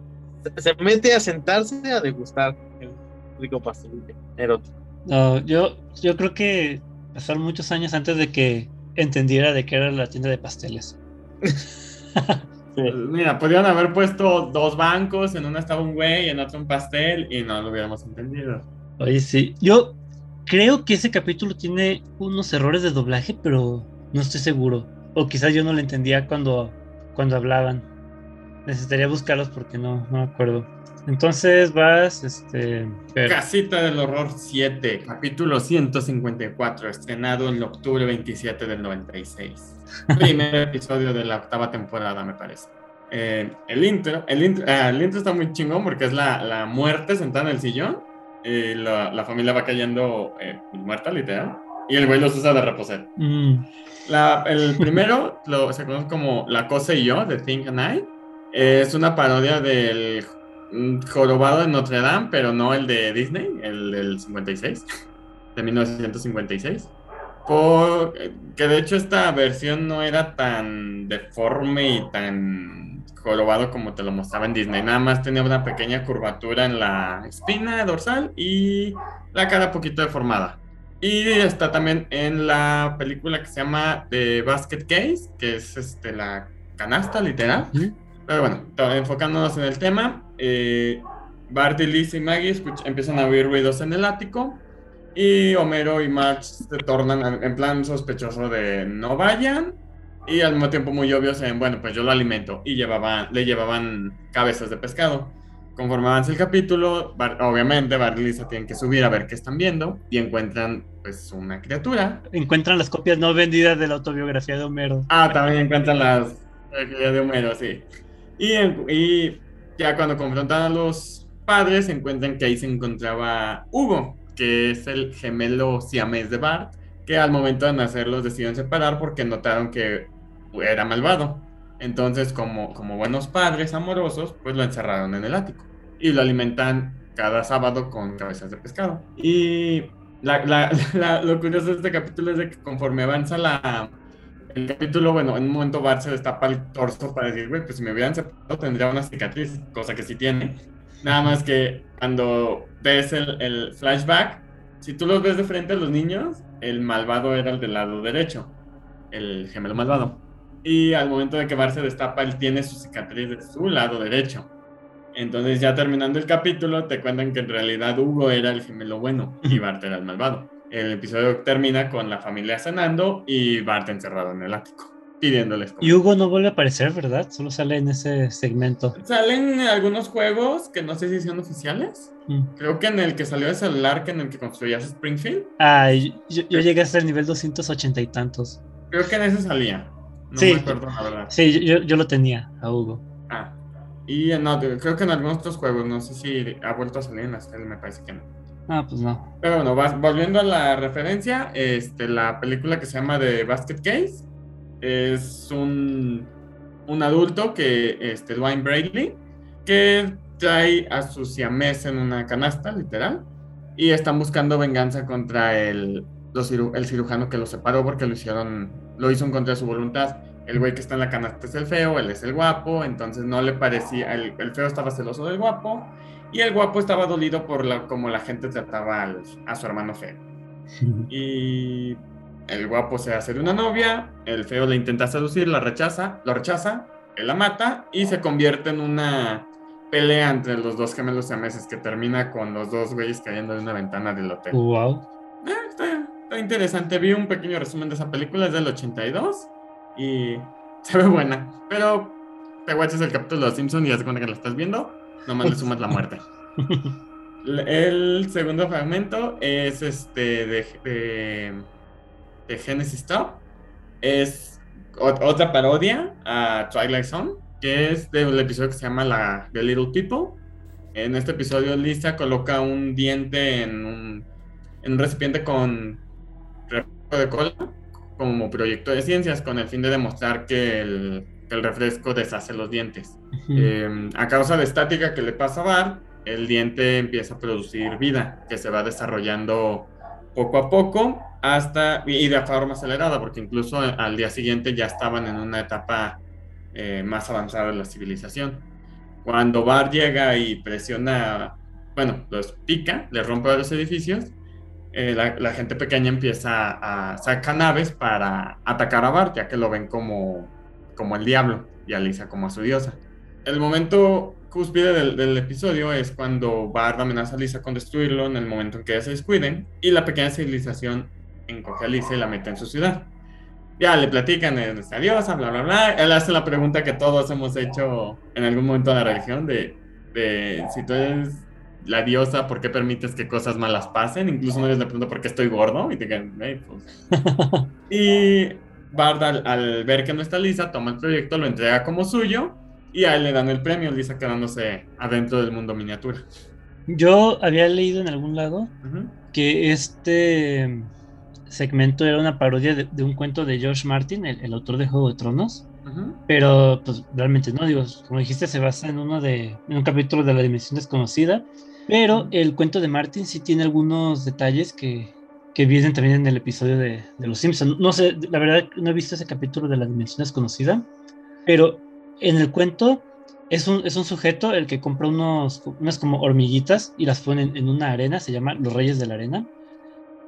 se mete a sentarse a degustar el rico pastelillo erótico. No, yo, yo creo que pasaron muchos años antes de que entendiera de qué era la tienda de pasteles. Mira, podrían haber puesto dos bancos, en uno estaba un güey, en otro un pastel, y no lo hubiéramos entendido. Oye, sí. Yo creo que ese capítulo tiene unos errores de doblaje, pero no estoy seguro. O quizás yo no lo entendía cuando, cuando hablaban. Necesitaría buscarlos porque no, no me acuerdo. Entonces vas, este. Fer. Casita del Horror 7, capítulo 154, estrenado en octubre 27 del 96. Primer episodio de la octava temporada, me parece. Eh, el intro, el intro, ah, el intro está muy chingón porque es la, la muerte sentada en el sillón. Y la, la familia va cayendo eh, muerta, literal. Y el güey los usa de reposer. Mm, La- el primero lo, se conoce como La Cosa y Yo, de Think and I. Es una parodia del Jorobado de Notre Dame, pero no el de Disney, el del 56, de 1956. Por, que de hecho esta versión no era tan deforme y tan jorobado como te lo mostraba en Disney. Nada más tenía una pequeña curvatura en la espina dorsal y la cara poquito deformada. Y está también en la película que se llama The Basket Case, que es este, la canasta literal. ¿Mm? Pero bueno, enfocándonos en el tema, eh, Bart y Lisa y Maggie escuch- empiezan a oír ruidos en el ático y Homero y Marge se tornan en plan sospechoso de no vayan y al mismo tiempo muy obvios en, bueno, pues yo lo alimento y llevaban, le llevaban cabezas de pescado. Conforme avanza el capítulo, Bart- obviamente Bart y Lisa tienen que subir a ver qué están viendo y encuentran pues una criatura. Encuentran las copias no vendidas de la autobiografía de Homero. Ah, también encuentran las eh, de Homero, sí. Y, en- y ya cuando confrontan a los padres, encuentran que ahí se encontraba Hugo, que es el gemelo siamés de Bart, que al momento de nacer los decidieron separar porque notaron que era malvado. Entonces, como, como buenos padres amorosos, pues lo encerraron en el ático y lo alimentan cada sábado con cabezas de pescado. Y la- la- la- lo curioso de este capítulo es de que conforme avanza la, el capítulo, bueno, en un momento Bart se destapa el torso para decir, güey, pues si me hubieran separado tendría una cicatriz, cosa que sí tiene. Nada más que cuando ves el, el flashback, si tú los ves de frente a los niños, el malvado era el del lado derecho, el gemelo malvado. Y al momento de que Bart se destapa, él tiene su cicatriz de su lado derecho. Entonces ya terminando el capítulo, te cuentan que en realidad Hugo era el gemelo bueno y Bart era el malvado. El episodio termina con la familia cenando y Bart encerrado en el ático, pidiéndoles Y Hugo no vuelve a aparecer, ¿verdad? Solo sale en ese segmento. Salen algunos juegos que no sé si son oficiales. Mm. Creo que en el que salió de celular, que en el que construías Springfield. Ay, yo, yo llegué hasta el nivel 280 y tantos. Creo que en ese salía. No Sí. me acuerdo, la verdad. Sí, yo, yo lo tenía a Hugo. Ah. Y otro- creo que en algunos otros juegos, no sé si ha vuelto a salir en la serie, me parece que no. Ah, pues no. Pero bueno, vas- volviendo a la referencia, este, la película que se llama The Basket Case es un, un adulto que, este, Dwayne Bradley, que trae a su siamés en una canasta, literal, y están buscando venganza contra el, el cirujano que lo separó porque lo hicieron, lo hizo contra su voluntad. El güey que está en la canasta es el feo, él es el guapo, entonces no le parecía, el feo estaba celoso del guapo Y el guapo estaba dolido por la, como la gente trataba a su hermano feo. Y el guapo se hace de una novia, el feo le intenta seducir, la rechaza, lo rechaza, él la mata y se convierte en una pelea entre los dos gemelos meses que termina con los dos güeyes cayendo de una ventana del hotel. Wow. Eh, está, interesante. Vi un pequeño resumen de esa película, es del 82 y se ve buena. Pero te guachas el capítulo de Los Simpsons y se cuenta que lo estás viendo, nomás le sumas la muerte. El segundo fragmento es este de, Genesis Top. Es otra parodia a Twilight Zone, que es del episodio que se llama la, The Little People. En este episodio Lisa coloca un diente en un, en un recipiente con de cola como proyecto de ciencias con el fin de demostrar que el, el refresco deshace los dientes. Em, a causa de estática que le pasa a Bart, el diente empieza a producir vida, que se va desarrollando poco a poco hasta y de forma acelerada, porque incluso al día siguiente ya estaban en una etapa eh, más avanzada de la civilización. Cuando Bar llega y presiona, bueno, los pica, le rompe los edificios, eh, la, gente pequeña empieza a sacar naves para atacar a Bar, ya que lo ven como, como el diablo y a Lisa como a su diosa. El momento cúspide del, episodio es cuando Bard amenaza a Lisa con destruirlo en el momento en que ella se descuiden y la pequeña civilización encoge a Lisa y la mete en su ciudad. Ya le platican, es diosa, bla, bla, bla. Él hace la pregunta que todos hemos hecho en algún momento de la religión de, de si tú eres la diosa, ¿por qué permites que cosas malas pasen? Incluso no les le pregunta por qué estoy gordo y te quedan, pues". y Bard al, al ver que no está Lisa, toma el proyecto, lo entrega como suyo y a él le dan el premio, Lisa quedándose adentro del mundo miniatura. Yo había leído en algún lado que este segmento era una parodia de, un cuento de George Martin, el, autor de Juego de Tronos. Pero pues realmente no, digo, como dijiste, se basa en uno de en un capítulo de la dimensión desconocida. Pero el cuento de Martin sí tiene algunos detalles que, que vienen también en el episodio de, Los Simpsons. No sé, la verdad no he visto ese capítulo de la dimensión desconocida, pero en el cuento es un, es un sujeto el que compra unos, unas como hormiguitas y las pone en, una arena, se llama Los Reyes de la Arena.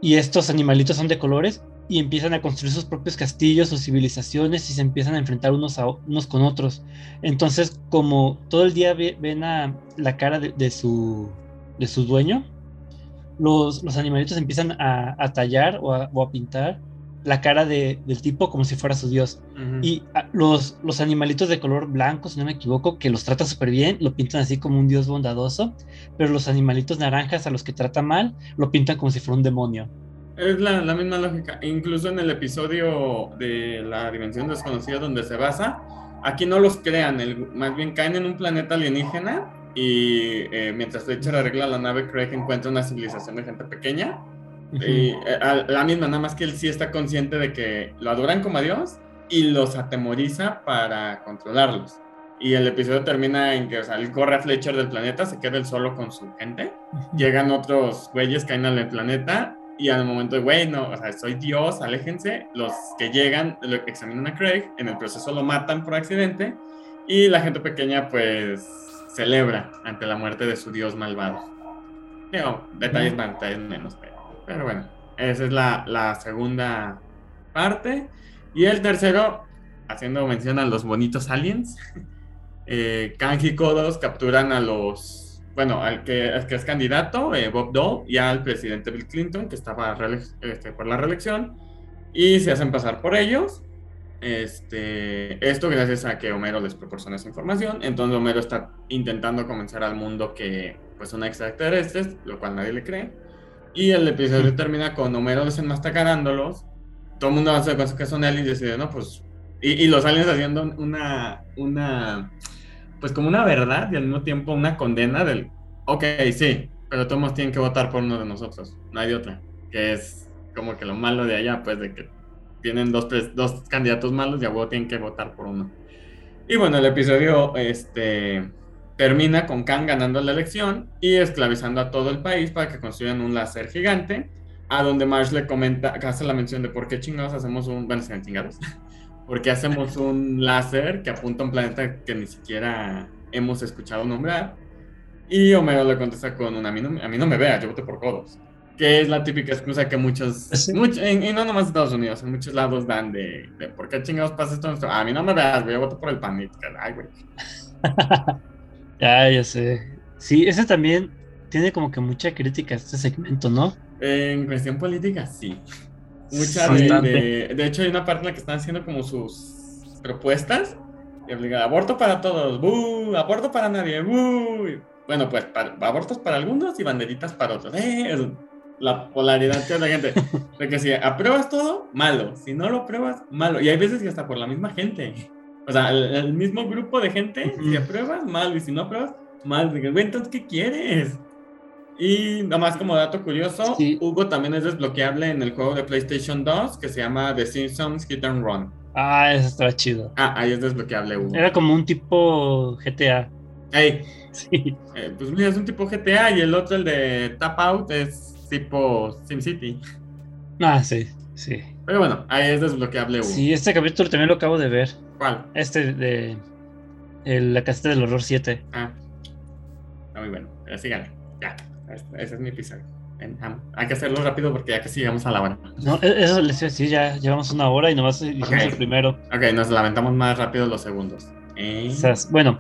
Y estos animalitos son de colores y empiezan a construir sus propios castillos, sus civilizaciones y se empiezan a enfrentar unos, a, unos con otros. Entonces, como todo el día ven a la cara de, su, de su dueño, los, los animalitos empiezan a, tallar o a pintar la cara de, del tipo como si fuera su dios. Y ah, los, los animalitos de color blanco, si no me equivoco, que los trata súper bien, lo pintan así como un dios bondadoso, pero los animalitos naranjas a los que trata mal, lo pintan como si fuera un demonio. Es la, la misma lógica. Incluso en el episodio de la dimensión desconocida donde se basa, aquí no los crean, el, más bien caen en un planeta alienígena y eh, mientras Fletcher arregla la nave, Craig encuentra una civilización de gente pequeña y, eh, la misma, nada más que él sí está consciente de que lo adoran como a Dios y los atemoriza para controlarlos. Y el episodio termina en que, o sea, él corre a Fletcher del planeta, se queda él solo con su gente. Llegan otros güeyes, caen al planeta y al momento de, güey, no, o sea, soy Dios, aléjense. Los que llegan lo examinan a Craig, en el proceso lo matan por accidente y la gente pequeña, pues, celebra ante la muerte de su Dios malvado. Digo, detalles más, detalles menos, pero. Pero bueno, esa es la, segunda parte. Y el tercero, haciendo mención a los bonitos aliens, eh, Kang y Kodos capturan a los, bueno, al que, que es candidato, eh, Bob Dole, y al presidente Bill Clinton, que estaba este, por la reelección, y se hacen pasar por ellos. Este, esto gracias a que Homero les proporciona esa información. Entonces Homero está intentando convencer al mundo que pues son extraterrestres, lo cual nadie le cree. Y el episodio termina con Homero desenmascarándolos. Todo el mundo hace cosas que son aliens y decide, no, pues. Y, los aliens haciendo una, una. Pues como una verdad y al mismo tiempo una condena del. Ok, sí, pero todos tienen que votar por uno de nosotros. No hay de otra. Que es como que lo malo de allá, pues de que tienen dos, dos candidatos malos y a tienen que votar por uno. Y bueno, el episodio, este termina con Khan ganando la elección y esclavizando a todo el país para que construyan un láser gigante, a donde Marsh le comenta, hace la mención de por qué chingados hacemos un, bueno, sean chingados, porque hacemos un láser que apunta a un planeta que ni siquiera hemos escuchado nombrar. Y Homero le contesta con un a mí no, a mí no me veas, yo voté por codos. Que es la típica excusa que muchos, Sí. y no nomás en Estados Unidos, en muchos lados dan de, de ¿por qué chingados pasa esto? A mí no me veas, güey, yo voto por el pan. Y, Ay, güey. Ya, ya sé. Sí, ese también tiene como que mucha crítica a este segmento, ¿no? En cuestión política, sí. Mucha de, de, de hecho, hay una parte en la que están haciendo como sus propuestas. Y obliga, aborto para todos, ¡bu! Aborto para nadie. Y, Bueno, pues para- abortos para algunos y banderitas para otros. ¡Eh! La polaridad que la gente. De que si apruebas todo, malo. Si no lo apruebas, malo. Y hay veces que hasta por la misma gente. O sea, el, el mismo grupo de gente, si apruebas, malo. Y si no apruebas, mal. De que, güey, entonces, ¿qué quieres? Y nada más como dato curioso, Sí. Hugo también es desbloqueable en el juego de PlayStation 2 que se llama The Simpsons Hit and Run. Ah, eso estaba chido. Ah, ahí es desbloqueable Hugo. Era como un tipo GTA. Ey, Sí. eh, pues mira, es un tipo GTA y el otro, el de Tap Out, es tipo SimCity. Ah, sí, sí. Pero bueno, ahí es desbloqueable Hugo. Sí, este capítulo también lo acabo de ver. ¿Cuál? Este de el- la caseta del horror 7. Ah, está muy bueno. Síganle. Ya, este- ese es mi episodio. Hay que hacerlo rápido porque ya casi llegamos a la hora. No, e- eso les decir, ya llevamos una hora y nomás dijimos Ok. el primero. Ok, nos lamentamos más rápido los segundos. Eh, O sea, bueno,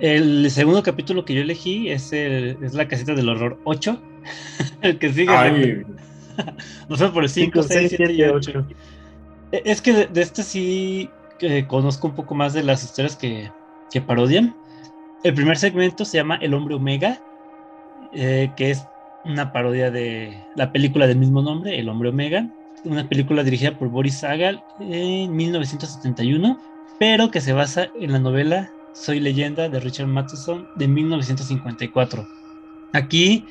el segundo capítulo que yo elegí es, el- es la caseta del horror 8. El que sigue. Ay, No sé, por el 5, 6, 7 y 8. 8. E- Es que de, de este sí eh, conozco un poco más de las historias que, que parodian. El primer segmento se llama El Hombre Omega, eh, que es una parodia de la película del mismo nombre, El Hombre Omega, una película dirigida por Boris Sagal en 1971, pero que se basa en la novela Soy leyenda de Richard Matheson de 1954. Aquí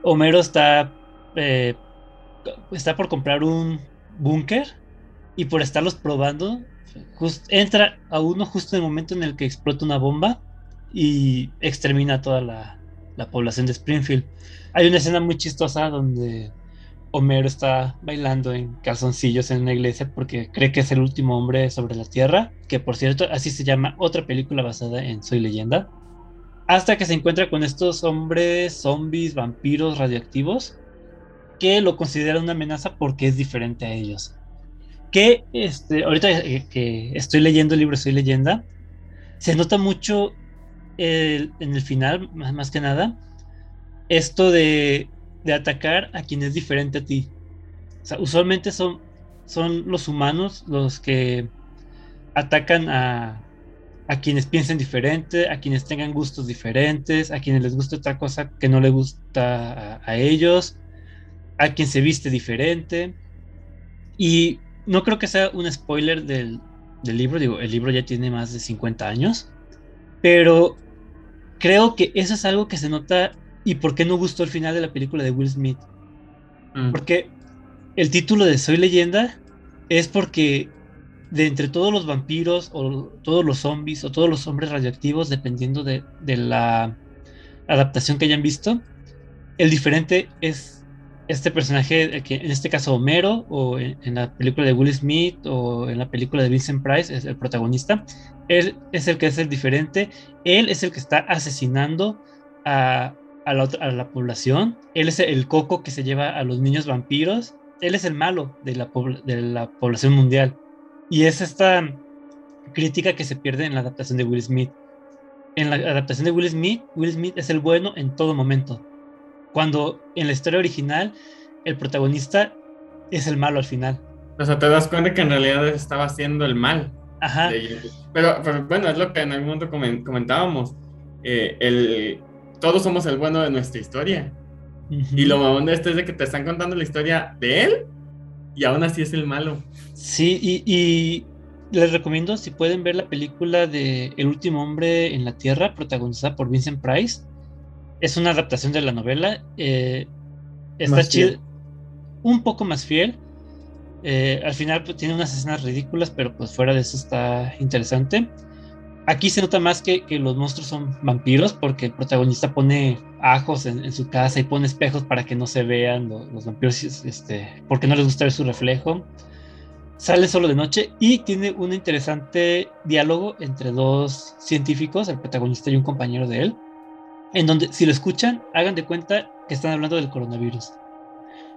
Homero está, eh, está por comprar un búnker y por estarlos probando, entra a uno justo en el momento en el que explota una bomba y extermina toda la, la población de Springfield. Hay una escena muy chistosa donde Homero está bailando en calzoncillos en una iglesia porque cree que es el último hombre sobre la tierra, que por cierto así se llama otra película basada en Soy leyenda, hasta que se encuentra con estos hombres zombies, vampiros radioactivos, que lo consideran una amenaza porque es diferente a ellos que este, ahorita que estoy leyendo el libro Soy leyenda, se nota mucho en el final, más, más que nada, esto de, de atacar a quien es diferente a ti. Usualmente son, son los humanos los que atacan a, a quienes piensen diferente, a quienes tengan gustos diferentes, a quienes les gusta otra cosa que no les gusta a, a ellos, a quien se viste diferente. Y no creo que sea un spoiler del, del libro, digo, el libro ya tiene más de 50 años, pero creo que eso es algo que se nota y por qué no gustó el final de la película de Will Smith. mm, Porque el título de Soy leyenda es porque de entre todos los vampiros o todos los zombies o todos los hombres radioactivos, dependiendo de, de la adaptación que hayan visto, el diferente es este personaje, que en este caso Homero, o en, la película de Will Smith, o en la película de Vincent Price, el protagonista. Él es el que es el diferente, él es el que está asesinando a, la, a la población, él es el coco que se lleva a los niños vampiros, él es el malo de la, de la población mundial. Y es esta crítica que se pierde en la adaptación de Will Smith. En la adaptación de Will Smith, Will Smith es el bueno en todo momento. Cuando en la historia original el protagonista es el malo al final. O sea, te das cuenta que en realidad estaba haciendo el mal. Ajá. Pero, pero bueno, es lo que en algún momento comen- comentábamos. Eh, el, todos somos el bueno de nuestra historia. Y lo mamón de esto es de que te están contando la historia de él y aún así es el malo. Sí, y, y les recomiendo si pueden ver la película de El último hombre en la Tierra, protagonizada por Vincent Price. Es una adaptación de la novela. eh, está chido. Un poco más fiel. eh, al final pues, tiene unas escenas ridículas, pero pues fuera de eso está interesante. Aquí se nota más que, que los monstruos son vampiros porque el protagonista pone ajos en, su casa y pone espejos para que no se vean lo- los, vampiros, este, porque no les gusta ver su reflejo. Sale solo de noche y tiene un interesante diálogo entre dos científicos, el protagonista y un compañero de él, en donde si lo escuchan, hagan de cuenta que están hablando del coronavirus.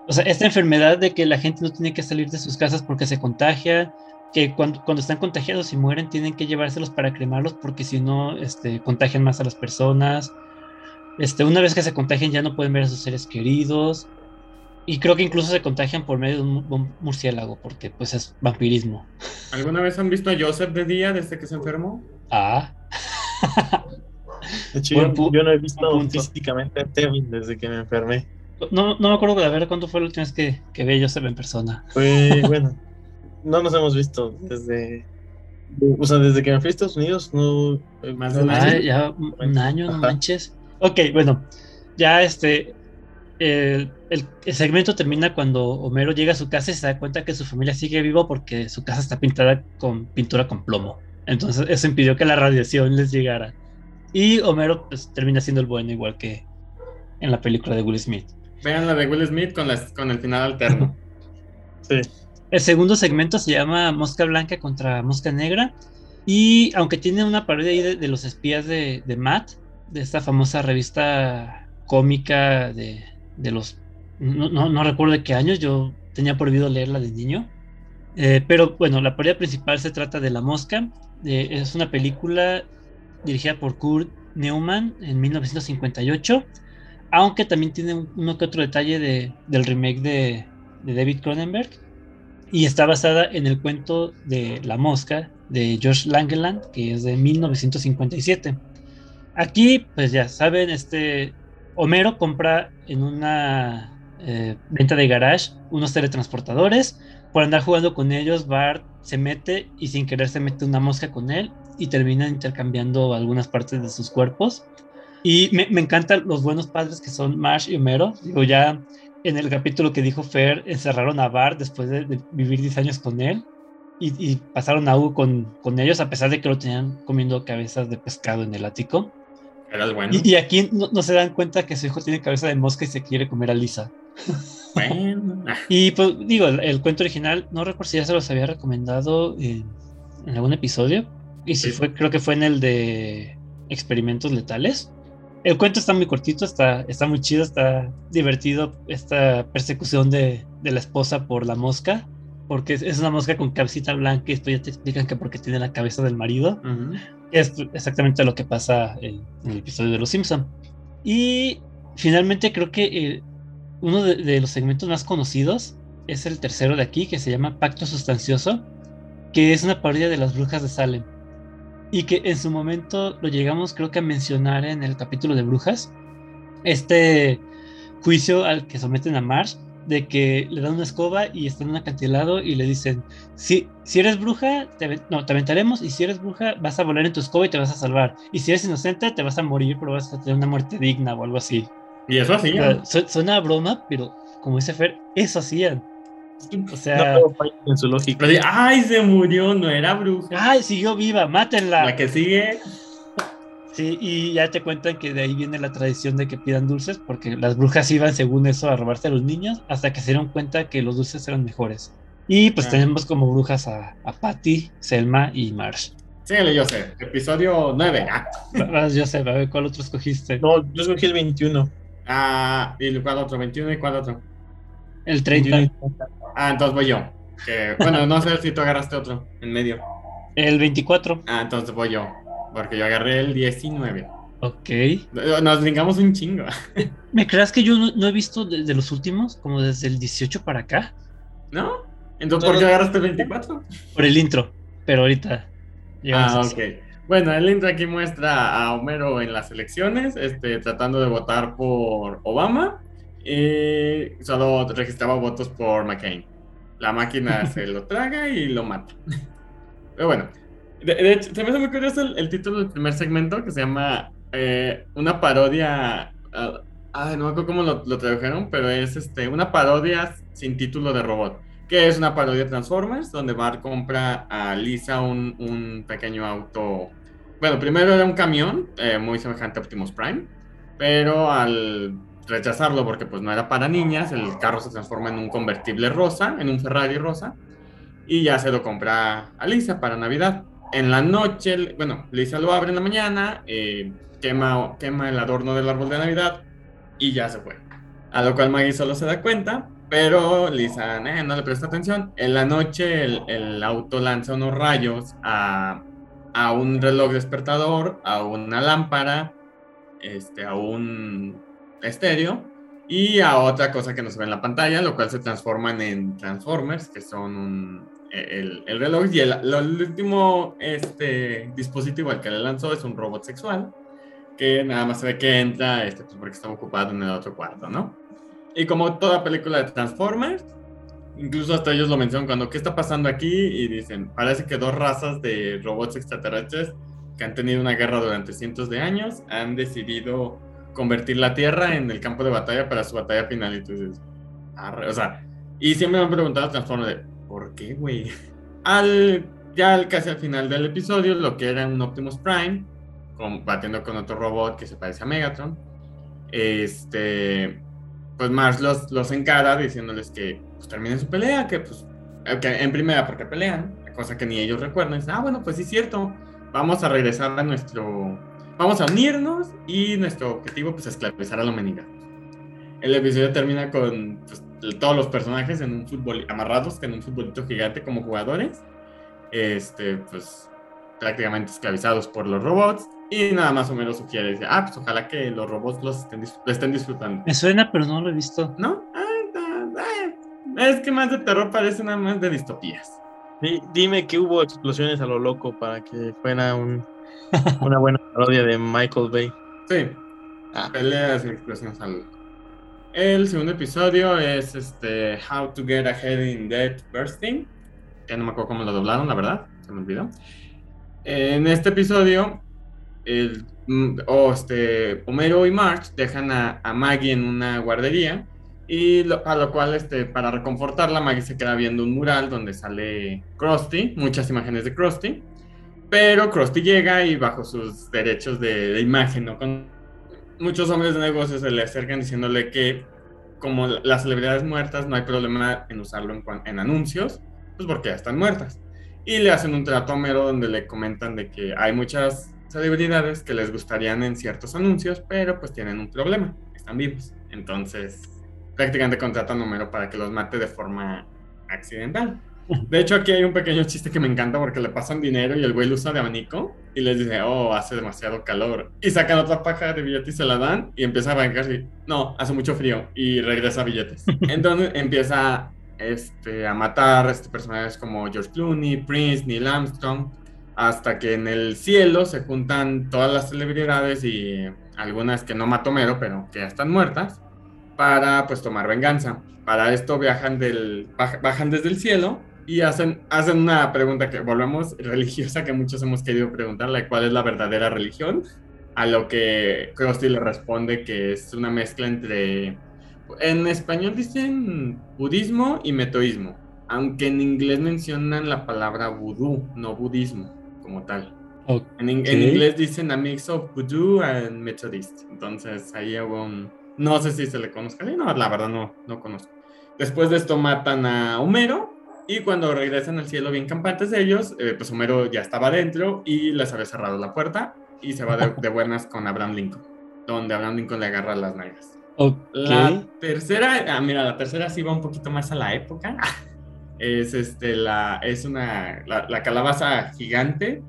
O sea, esta enfermedad de que la gente no tiene que salir de sus casas porque se contagia, que cuando, cuando están contagiados y mueren tienen que llevárselos para cremarlos porque si no, este, contagian más a las personas. Este, una vez que se contagian ya no pueden ver a sus seres queridos. Y creo que incluso se contagian por medio de un, murciélago, porque pues es vampirismo. ¿Alguna vez han visto a Joseph de día desde que se enfermó? Ah. De hecho, yo, no he visto físicamente a Tevin desde que me enfermé. No, no me acuerdo de ver cuándo fue la última vez que, que vi a Joseph en persona. Fue, bueno, no nos hemos visto desde. O sea, desde que me fui a Estados Unidos, no. Más de un año. ya un año, no manches. Ok, bueno, ya este. El, el, segmento termina cuando Homero llega a su casa y se da cuenta que su familia sigue viva porque su casa está pintada con pintura con plomo. Entonces, eso impidió que la radiación les llegara. Y Homero pues, termina siendo el bueno, igual que en la película de Will Smith. Vean la de Will Smith con, con el final alterno. sí. El segundo segmento se llama Mosca Blanca contra Mosca Negra. Y aunque tiene una parodia ahí de, los espías de, Matt, de esta famosa revista cómica de, los. No, recuerdo de qué años, yo tenía prohibido leerla de niño. Eh, pero bueno, la parodia principal se trata de La Mosca. es una película dirigida por Kurt Neumann en 1958. Aunque también tiene uno que otro detalle del remake de, de David Cronenberg y está basada en el cuento de La Mosca de George Langeland, que es de 1957. Aquí, pues ya saben, este Homero compra en una eh, venta de garage unos teletransportadores. Por andar jugando con ellos, Bart se mete y sin querer se mete una mosca con él y termina intercambiando algunas partes de sus cuerpos. Y me, me encantan los buenos padres que son Marsh y Homero. Digo, ya en el capítulo que dijo Fer, encerraron a Bart después de, vivir 10 años con él y, pasaron a Hugo con, con, ellos a pesar de que lo tenían comiendo cabezas de pescado en el ático. Era el bueno. Y, aquí no, se dan cuenta que su hijo tiene cabeza de mosca y se quiere comer a Lisa. Bueno. y pues digo, el, cuento original, no recuerdo si ya se los había recomendado en, algún episodio. Y si fue, creo que fue en el de experimentos letales. El cuento está muy cortito, está, está muy chido, está divertido esta persecución de, la esposa por la mosca, porque es, una mosca con cabecita blanca y después ya te explican que porque tiene la cabeza del marido. Es exactamente lo que pasa en, el episodio de Los Simpson. Y finalmente creo que eh, uno de, de, los segmentos más conocidos es el tercero de aquí, que se llama Pacto Sustancioso, que es una parodia de las brujas de Salem y que en su momento lo llegamos creo que a mencionar en el capítulo de brujas, este juicio al que someten a Marsh, de que le dan una escoba y está en un acantilado y le dicen, si, si eres bruja, te, no, te aventaremos y si eres bruja vas a volar en tu escoba y te vas a salvar. Y si eres inocente te vas a morir, pero vas a tener una muerte digna o algo así. Y eso hacían. suena broma, pero como dice Fer, eso hacían. O sea, en su lógica. Ay, se murió, no era bruja. Ay, siguió viva, mátenla. La que sigue. Sí, y ya te cuentan que de ahí viene la tradición de que pidan dulces, porque las brujas iban según eso a robarse a los niños, hasta que se dieron cuenta que los dulces eran mejores. Y pues ah. tenemos como brujas a, a Patty, Selma y Marsh. Síguele, Joseph. Episodio 9. Ah. Joseph, a ver, ¿cuál otro escogiste? No, yo escogí el 21. Ah, ¿y cuál otro? ¿21 y cuál otro? El 30. Ah, entonces voy yo. bueno, no sé si tú agarraste otro en medio. El 24. Ah, entonces voy yo. Porque yo agarré el 19. Ok. Nos brincamos un chingo. ¿Me creas que yo no, he visto desde los últimos? Como desde el 18 para acá. ¿No? Entonces, ¿por qué agarraste el 24? Por el intro. Pero ahorita. Ah, ok. Bueno, el intro aquí muestra a Homero en las elecciones, este, tratando de votar por Obama y solo registraba votos por McCain. La máquina se lo traga y lo mata. Pero bueno, de, hecho, se me hace muy curioso el, título del primer segmento que se llama eh, Una parodia. Uh, no me acuerdo cómo lo, tradujeron, pero es este, una parodia sin título de robot. Que es una parodia de Transformers, donde Bart compra a Lisa un, un pequeño auto. Bueno, primero era un camión, eh, muy semejante a Optimus Prime, pero al rechazarlo porque pues no era para niñas, el carro se transforma en un convertible rosa, en un Ferrari rosa, y ya se lo compra a Lisa para Navidad. En la noche, bueno, Lisa lo abre en la mañana, eh, quema, quema el adorno del árbol de Navidad y ya se fue. A lo cual Maggie solo se da cuenta, pero Lisa eh, no le presta atención. En la noche el, auto lanza unos rayos a, a, un reloj despertador, a una lámpara, este, a un estéreo y a otra cosa que no se ve en la pantalla, lo cual se transforman en Transformers, que son un, el, el, reloj. Y el, el, último este, dispositivo al que le lanzó es un robot sexual, que nada más se ve que entra este, pues porque estaba ocupado en el otro cuarto, ¿no? Y como toda película de Transformers, incluso hasta ellos lo mencionan cuando, ¿qué está pasando aquí? Y dicen, parece que dos razas de robots extraterrestres que han tenido una guerra durante cientos de años han decidido convertir la Tierra en el campo de batalla para su batalla final. Y tú dices, o sea, y siempre me han preguntado Transformers de, ¿por qué, güey? Al, ya casi al final del episodio, lo que era un Optimus Prime, combatiendo con otro robot que se parece a Megatron, este pues Mars los, los encara diciéndoles que pues, terminen su pelea, que pues que en primera porque pelean, cosa que ni ellos recuerdan. Dicen, ah, bueno, pues sí es cierto, vamos a regresar a nuestro, vamos a unirnos y nuestro objetivo pues es esclavizar a la humanidad. El episodio termina con pues, todos los personajes en un fútbol amarrados en un futbolito gigante como jugadores, este, pues prácticamente esclavizados por los robots y nada más o menos sugiere, dice, ah, pues ojalá que los robots los estén, estén disfrutando. Me suena, pero no lo he visto. ¿No? Ah, es que más de terror parece nada más de distopías. dime que hubo explosiones a lo loco para que fuera un, una buena parodia de Michael Bay. Sí, ah. peleas y explosiones a lo loco. El segundo episodio es este How to Get Ahead in Death Bursting. Ya no me acuerdo cómo lo doblaron, la verdad, se me olvidó. En este episodio el, mm, este, Homero y March dejan a, Maggie en una guardería y a lo cual este, para reconfortarla Maggie se queda viendo un mural donde sale Krusty, muchas imágenes de Krusty, pero Krusty llega y bajo sus derechos de, imagen, ¿no? Con muchos hombres de negocios se le acercan diciéndole que como las celebridades muertas no hay problema en usarlo en, en anuncios, pues porque ya están muertas. Y le hacen un trato a Homero donde le comentan de que hay muchas celebridades que les gustarían en ciertos anuncios, pero pues tienen un problema, están vivos. Entonces, prácticamente contratan a número para que los mate de forma accidental. De hecho, aquí hay un pequeño chiste que me encanta porque le pasan dinero y el güey lo usa de abanico y les dice, oh, hace demasiado calor. Y sacan otra paja de billetes y se la dan y empieza a bancar y, no, hace mucho frío y regresa billetes. Entonces empieza este, a matar este, personajes como George Clooney, Prince, Neil Armstrong hasta que en el cielo se juntan todas las celebridades y algunas que no mató Mero, pero que ya están muertas, para pues tomar venganza. Para esto viajan del, bajan desde el cielo y hacen, hacen una pregunta que volvemos religiosa que muchos hemos querido preguntarle, ¿cuál es la verdadera religión? A lo que Krusty le responde que es una mezcla entre, en español dicen budismo y metoísmo, aunque en inglés mencionan la palabra vudú, no budismo como tal. En, inglés dicen a mix of voodoo and methodist. Entonces ahí hubo un... No sé si se le conozca. No, la verdad no, no conozco. Después de esto matan a Homero y cuando regresan al cielo bien campantes de ellos, eh, pues Homero ya estaba adentro y les había cerrado la puerta y se va de, buenas con Abraham Lincoln, donde Abraham Lincoln le agarra las nalgas. La tercera, ah, mira, la tercera sí va un poquito más a la época. es este la es una la, calabaza gigante.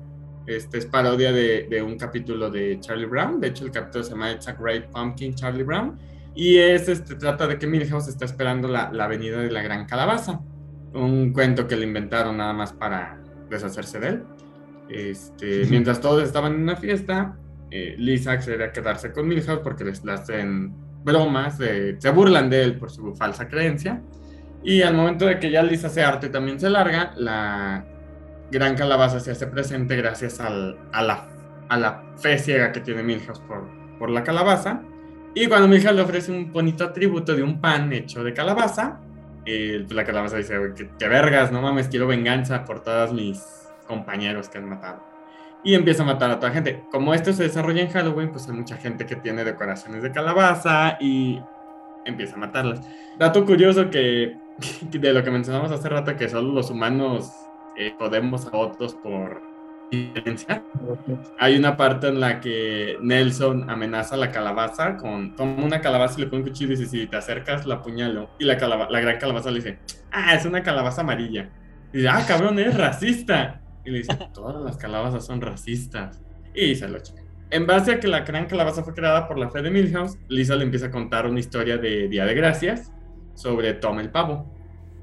Este es parodia de, de, un capítulo de Charlie Brown. De hecho el capítulo se llama It's a Great Pumpkin Charlie Brown. Y es este trata de que Milhouse está esperando la, la venida de la gran calabaza un cuento que le inventaron nada más para deshacerse de él. Este, mientras todos estaban en una fiesta eh, Lisa accede a quedarse con Milhouse porque les hacen bromas se burlan de él por su falsa creencia. Y al momento de que ya Lisa se arte también se larga, la gran calabaza se hace presente gracias al, a, la, a la fe ciega que tiene Milhouse por, por la calabaza. Y cuando Milhouse le ofrece un bonito atributo de un pan hecho de calabaza, pues la calabaza dice, que, vergas, no mames, quiero venganza por todos mis compañeros que han matado. Y empieza a matar a toda gente. Como esto se desarrolla en Halloween, pues hay mucha gente que tiene decoraciones de calabaza y empieza a matarlas. Dato curioso que de lo que mencionamos hace rato, que solo los humanos eh, podemos a otros por Hay una parte en la que Nelson amenaza a la calabaza con toma una calabaza y le pone un cuchillo y dice, si te acercas la apuñalo. Y la, la gran calabaza le dice, ah, es una calabaza amarilla. Y dice, ah, cabrón, es racista. Y le dice, todas las calabazas son racistas. Y se lo chica. En base a que la gran calabaza fue creada por la fe de Milhouse, Lisa le empieza a contar una historia de Día de Gracias sobre Tom el pavo.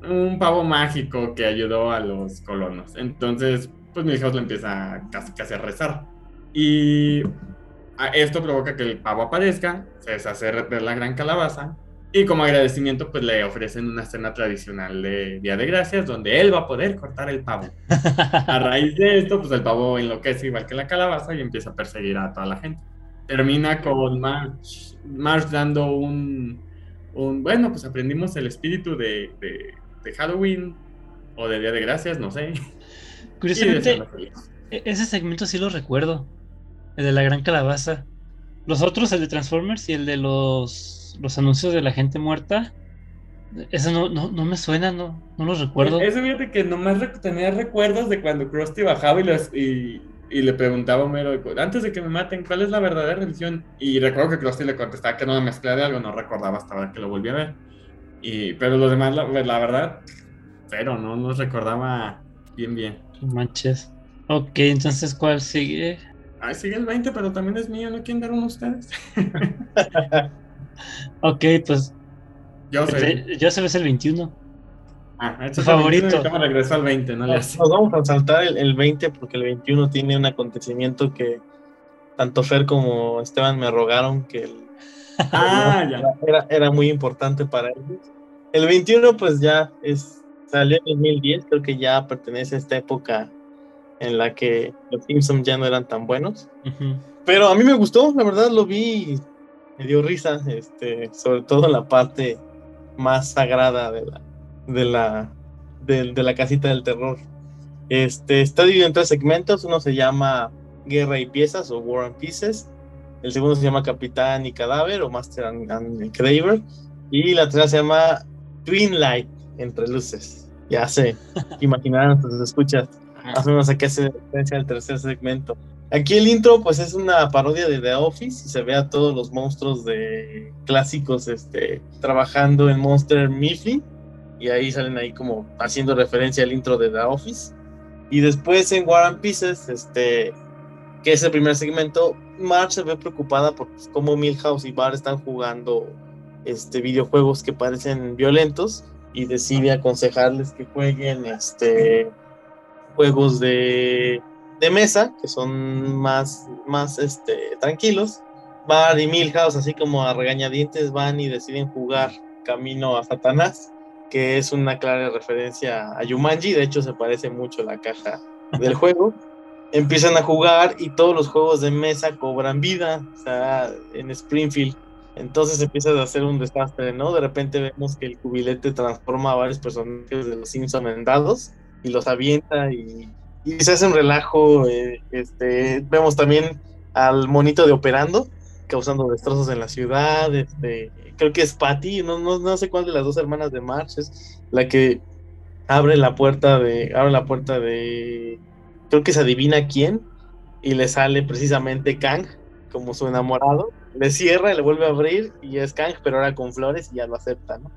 Un pavo mágico que ayudó a los colonos. Entonces, pues Milhouse le empieza casi, casi a rezar. Y esto provoca que el pavo aparezca, se deshace de la gran calabaza y como agradecimiento, pues le ofrecen una cena tradicional de Día de Gracias, donde él va a poder cortar el pavo. A raíz de esto, pues el pavo enloquece igual que la calabaza y empieza a perseguir a toda la gente. Termina con March, March dando un, un, bueno, pues aprendimos el espíritu de, de, Halloween o de Día de Gracias, no sé. Curiosamente, e-, ese segmento sí lo recuerdo, el de la gran calabaza. Los otros, el de Transformers y el de los los anuncios de la gente muerta. Eso no, no, no me suena, no, no los recuerdo. Eso fíjate que nomás tenía recuerdos de cuando Krusty bajaba y, los, y, y, le preguntaba a Homero, antes de que me maten, ¿cuál es la verdadera religión? Y recuerdo que Krusty le contestaba que no me mezcla de algo, no recordaba hasta ahora que lo volví a ver. Y, pero los demás, la, la verdad, cero, no los recordaba bien, bien. Manches. Ok, entonces, ¿cuál sigue? Ah, sigue el 20, pero también es mío, ¿no quieren dar uno ustedes? ok, pues. Yo sé. Yo sé, es el 21. Ah, tu favorito. Me regresó al 20, ¿no? Nos, vamos a saltar el, 20 porque el 21 tiene un acontecimiento que tanto Fer como Esteban me rogaron que el, ah, Era, era, muy importante para ellos. El 21 pues ya es, salió en 2010, creo que ya pertenece a esta época en la que los Simpsons ya no eran tan buenos. Pero a mí me gustó, la verdad lo vi me dio risa, este, sobre todo la parte más sagrada de la, de la, de, la casita del terror. Este, está dividido en tres segmentos, uno se llama Guerra y Piezas o War and Pieces, el segundo se llama Capitán y Cadáver o Master and, and Craver, y la tercera se llama Twin Light, Entre Luces. Ya sé, imaginarán, pues escuchas más o menos a qué hace referencia el tercer segmento. Aquí el intro, pues es una parodia de The Office y se ve a todos los monstruos de clásicos este, trabajando en Monster Miffy y ahí salen ahí como haciendo referencia al intro de The Office. Y después en War and Pieces, este, que es el primer segmento, Marge se ve preocupada por pues, cómo Milhouse y Bar están jugando este, videojuegos que parecen violentos y decide aconsejarles que jueguen este, juegos de, de mesa, que son más, más este, tranquilos. Bar y Milhouse, así como a regañadientes, van y deciden jugar Camino a Satanás, que es una clara referencia a Yumanji, de hecho se parece mucho la caja del juego. Empiezan a jugar y todos los juegos de mesa cobran vida, o sea, en Springfield. Entonces empieza a hacer un desastre, ¿no? De repente vemos que el cubilete transforma a varios personajes de los Simpson en dados y los avienta y, se hace un relajo. Eh, este, vemos también al monito de operando causando destrozos en la ciudad. Este, creo que es Patty, no, no, sé cuál de las dos hermanas de March es la que abre la puerta de. abre la puerta de. creo que se adivina quién. Y le sale precisamente Kang como su enamorado. Le cierra le vuelve a abrir y es Kang, pero ahora con flores y ya lo acepta, ¿no?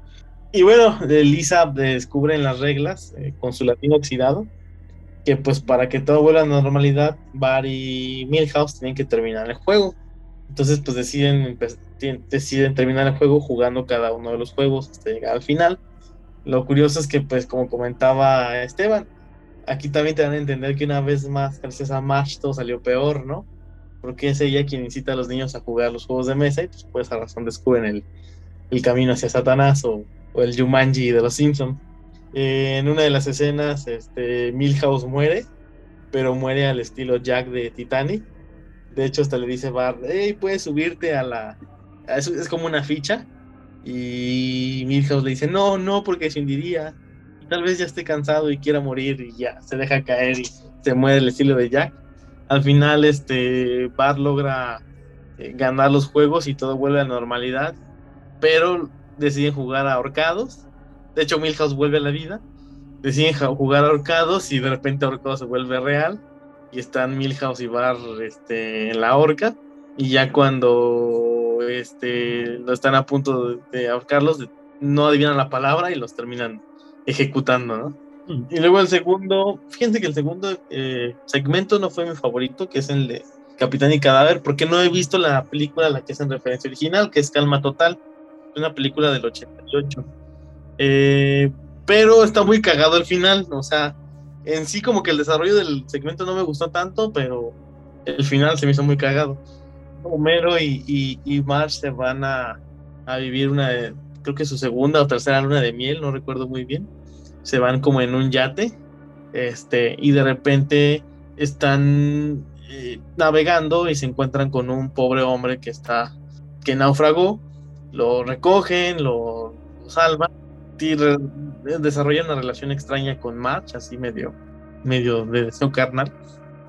Y bueno, Lisa descubre en las reglas, eh, con su latino oxidado, que pues para que todo vuelva a la normalidad, Bar y Milhouse tienen que terminar el juego. Entonces pues deciden, deciden terminar el juego jugando cada uno de los juegos hasta llegar al final. Lo curioso es que pues como comentaba Esteban, aquí también te van a entender que una vez más, gracias a March, todo salió peor, ¿no? Porque es ella quien incita a los niños a jugar los juegos de mesa y pues por esa razón descubren el, el camino hacia Satanás o el Jumanji de los Simpsons. Eh, en una de las escenas, este, Milhouse muere, pero muere al estilo Jack de Titanic. De hecho, hasta le dice Bart, hey, puedes subirte a la... Es, es como una ficha. Y Milhouse le dice, no, no, porque se hundiría. Tal vez ya esté cansado y quiera morir y ya se deja caer y se muere el estilo de Jack. Al final, este, Bart logra eh, ganar los juegos y todo vuelve a la normalidad. Pero deciden jugar a ahorcados. De hecho, Milhouse vuelve a la vida. Deciden jugar a ahorcados y de repente ahorcados se vuelve real. y están Milhouse y Bar este, en la horca y ya cuando este, lo están a punto de, ahorcarlos, no adivinan la palabra y los terminan ejecutando, ¿no? Y luego el segundo, fíjense que el segundo eh, segmento no fue mi favorito, que es el de Capitán y Cadáver, porque no he visto la película a la que es en referencia original, que es Calma Total, una película del 88. Eh, pero está muy cagado el final, o sea, en sí como que el desarrollo del segmento no me gustó tanto, pero el final se me hizo muy cagado. Homero y, y, y Marge se van a, a, vivir una, creo que su segunda o tercera luna de miel, no recuerdo muy bien. Se van como en un yate, este, y de repente están eh, navegando y se encuentran con un pobre hombre que está, que naufragó, lo recogen, lo, salvan y desarrollan una relación extraña con March, así medio, medio de deseo carnal.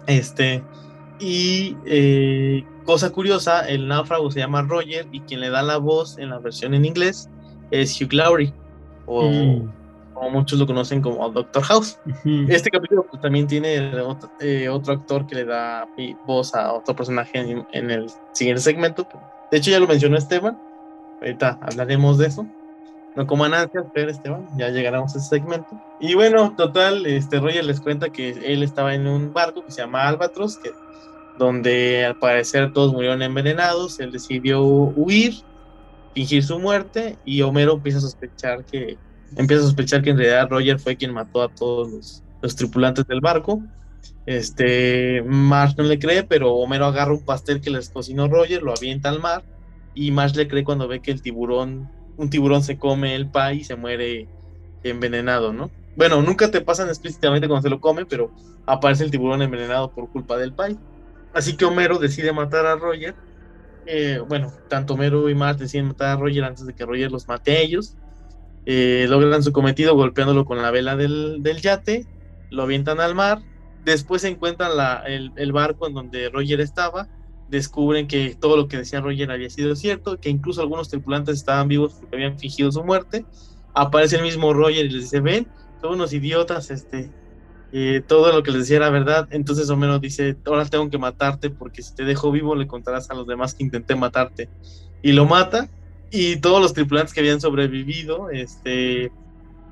Este, y eh, cosa curiosa, el náufrago se llama Roger y quien le da la voz en la versión en inglés es Hugh Laurie, mm. Como muchos lo conocen como Doctor House. Este capítulo pues, también tiene eh, otro, actor que le da voz a otro personaje en, el siguiente segmento. De hecho, ya lo mencionó Esteban. Ahorita hablaremos de eso. No como ansias, pero Esteban, ya llegaremos a ese segmento. Y bueno, total, este Roger les cuenta que él estaba en un barco que se llama Albatros, que donde al parecer todos murieron envenenados, él decidió huir, fingir su muerte y Homero empieza a sospechar que empieza a sospechar que en realidad Roger fue quien mató a todos los, tripulantes del barco. Este Marge no le cree, pero Homero agarra un pastel que les cocinó Roger, lo avienta al mar y Marge le cree cuando ve que el tiburón, un tiburón se come el pie y se muere envenenado, ¿no? Bueno, nunca te pasan explícitamente cuando se lo come, pero aparece el tiburón envenenado por culpa del pie. Así que Homero decide matar a Roger. Eh, bueno, tanto Homero y Matt deciden matar a Roger antes de que Roger los mate a ellos. Eh, logran su cometido golpeándolo con la vela del, yate, lo avientan al mar. Después encuentran el, barco en donde Roger estaba. Descubren que todo lo que decía Roger había sido cierto, que incluso algunos tripulantes estaban vivos porque habían fingido su muerte. Aparece el mismo Roger y les dice: Ven, son unos idiotas, este, todo lo que les decía era verdad. Entonces Homero dice, ahora tengo que matarte porque si te dejo vivo le contarás a los demás que intenté matarte. Y lo mata y todos los tripulantes que habían sobrevivido, este,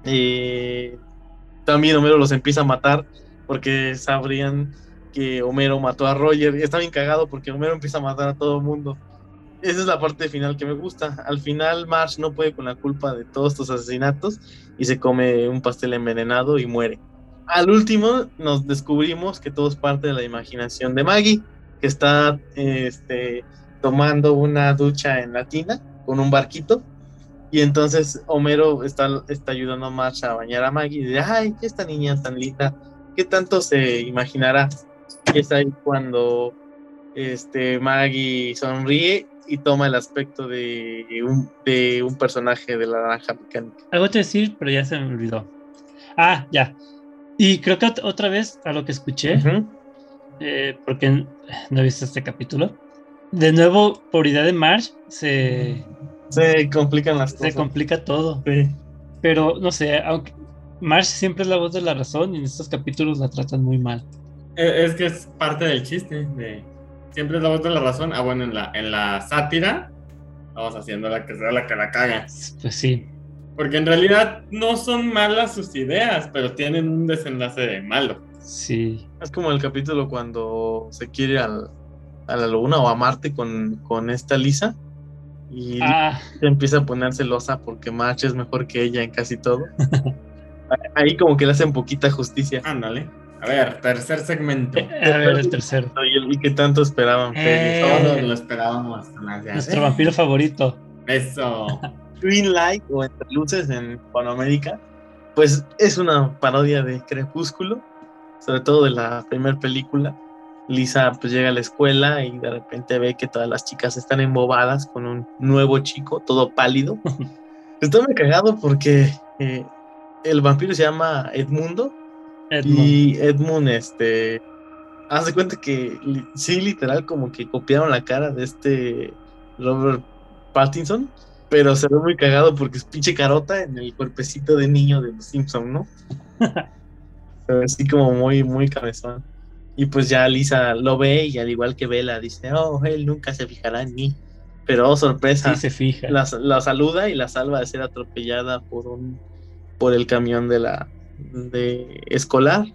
eh, también Homero los empieza a matar porque sabrían que Homero mató a Roger. Está bien cagado porque Homero empieza a matar a todo el mundo. Esa es la parte final que me gusta. Al final Marsh no puede con la culpa de todos estos asesinatos y se come un pastel envenenado y muere al último nos descubrimos que todo es parte de la imaginación de Maggie, que está este, tomando una ducha en la tina con un barquito. Y entonces Homero está, está ayudando a March a bañar a Maggie y dice, ay, esta niña tan linda, ¿qué tanto se imaginará? Y es ahí cuando este, Maggie sonríe y toma el aspecto de un, de un personaje de la naranja mecánica. Algo te decir, pero ya se me olvidó. Ah, ya. Y creo que otra vez a lo que escuché, eh, porque no he visto este capítulo, de nuevo, por idea de Marsh, se... Se complican las cosas. Se complica todo. Pero, no sé, aunque Marsh siempre es la voz de la razón y en estos capítulos la tratan muy mal. Eh, es que es parte del chiste, de... Siempre es la voz de la razón. Ah, bueno, en la, en la sátira, vamos haciendo la que sea la que la caga. Pues sí. Porque en realidad no son malas sus ideas, pero tienen un desenlace malo. Sí. Es como el capítulo cuando se quiere al, a la luna o a Marte con, con esta Lisa y ah. empieza a poner celosa porque March es mejor que ella en casi todo. Ahí como que le hacen poquita justicia. Ándale. A ver, tercer segmento. a ver, el tercero. Y, que tanto esperaban. Eh, Todos lo esperábamos. Nuestro vampiro favorito. Eso. Green Light o Entre Luces en Panamérica, pues es una parodia de Crepúsculo, sobre todo de la primera película. Lisa pues llega a la escuela y de repente ve que todas las chicas están embobadas con un nuevo chico, todo pálido. Estoy muy cagado porque eh, el vampiro se llama Edmundo y Edmund este hace cuenta que sí literal como que copiaron la cara de este Robert Pattinson pero se ve muy cagado porque es pinche carota en el cuerpecito de niño de los Simpson, ¿no? Pero así como muy, muy cabezón. Y pues ya Lisa lo ve y al igual que Bella dice, oh, él nunca se fijará en mí. Pero oh, sorpresa, Sí se fija. la, la saluda y la salva de ser atropellada por un por el camión de la de escolar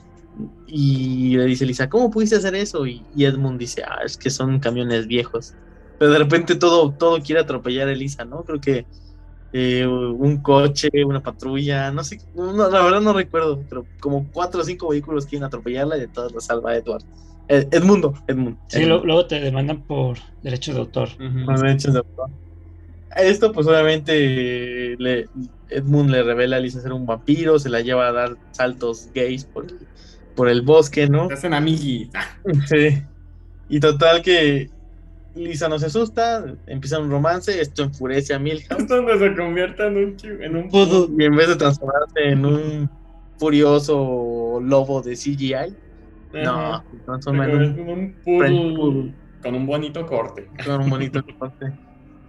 y le dice Lisa ¿cómo pudiste hacer eso? y, y Edmund dice ah es que son camiones viejos pero de repente todo todo quiere atropellar a Elisa no creo que eh, un coche una patrulla no sé no, la verdad no recuerdo pero como cuatro o cinco vehículos quieren atropellarla y de todas la salva Edward Ed- Edmundo Edmund Sí, luego te demandan por derechos de autor. Por derechos de autor. Esto, pues obviamente, le, Edmund le revela a Lisa ser un vampiro, se la lleva a dar saltos gays por, por el bosque, ¿no? Se hacen amiguis. Ah, Sí. Y total que Lisa no se asusta, empieza un romance, esto enfurece a Milhouse. Es donde se convierte en un, en un Pudo. Y en vez de transformarse en un furioso lobo de CGI, no, Ajá. se Se transforma en un convierte en un poodle poodle. con un bonito corte. con un bonito corte.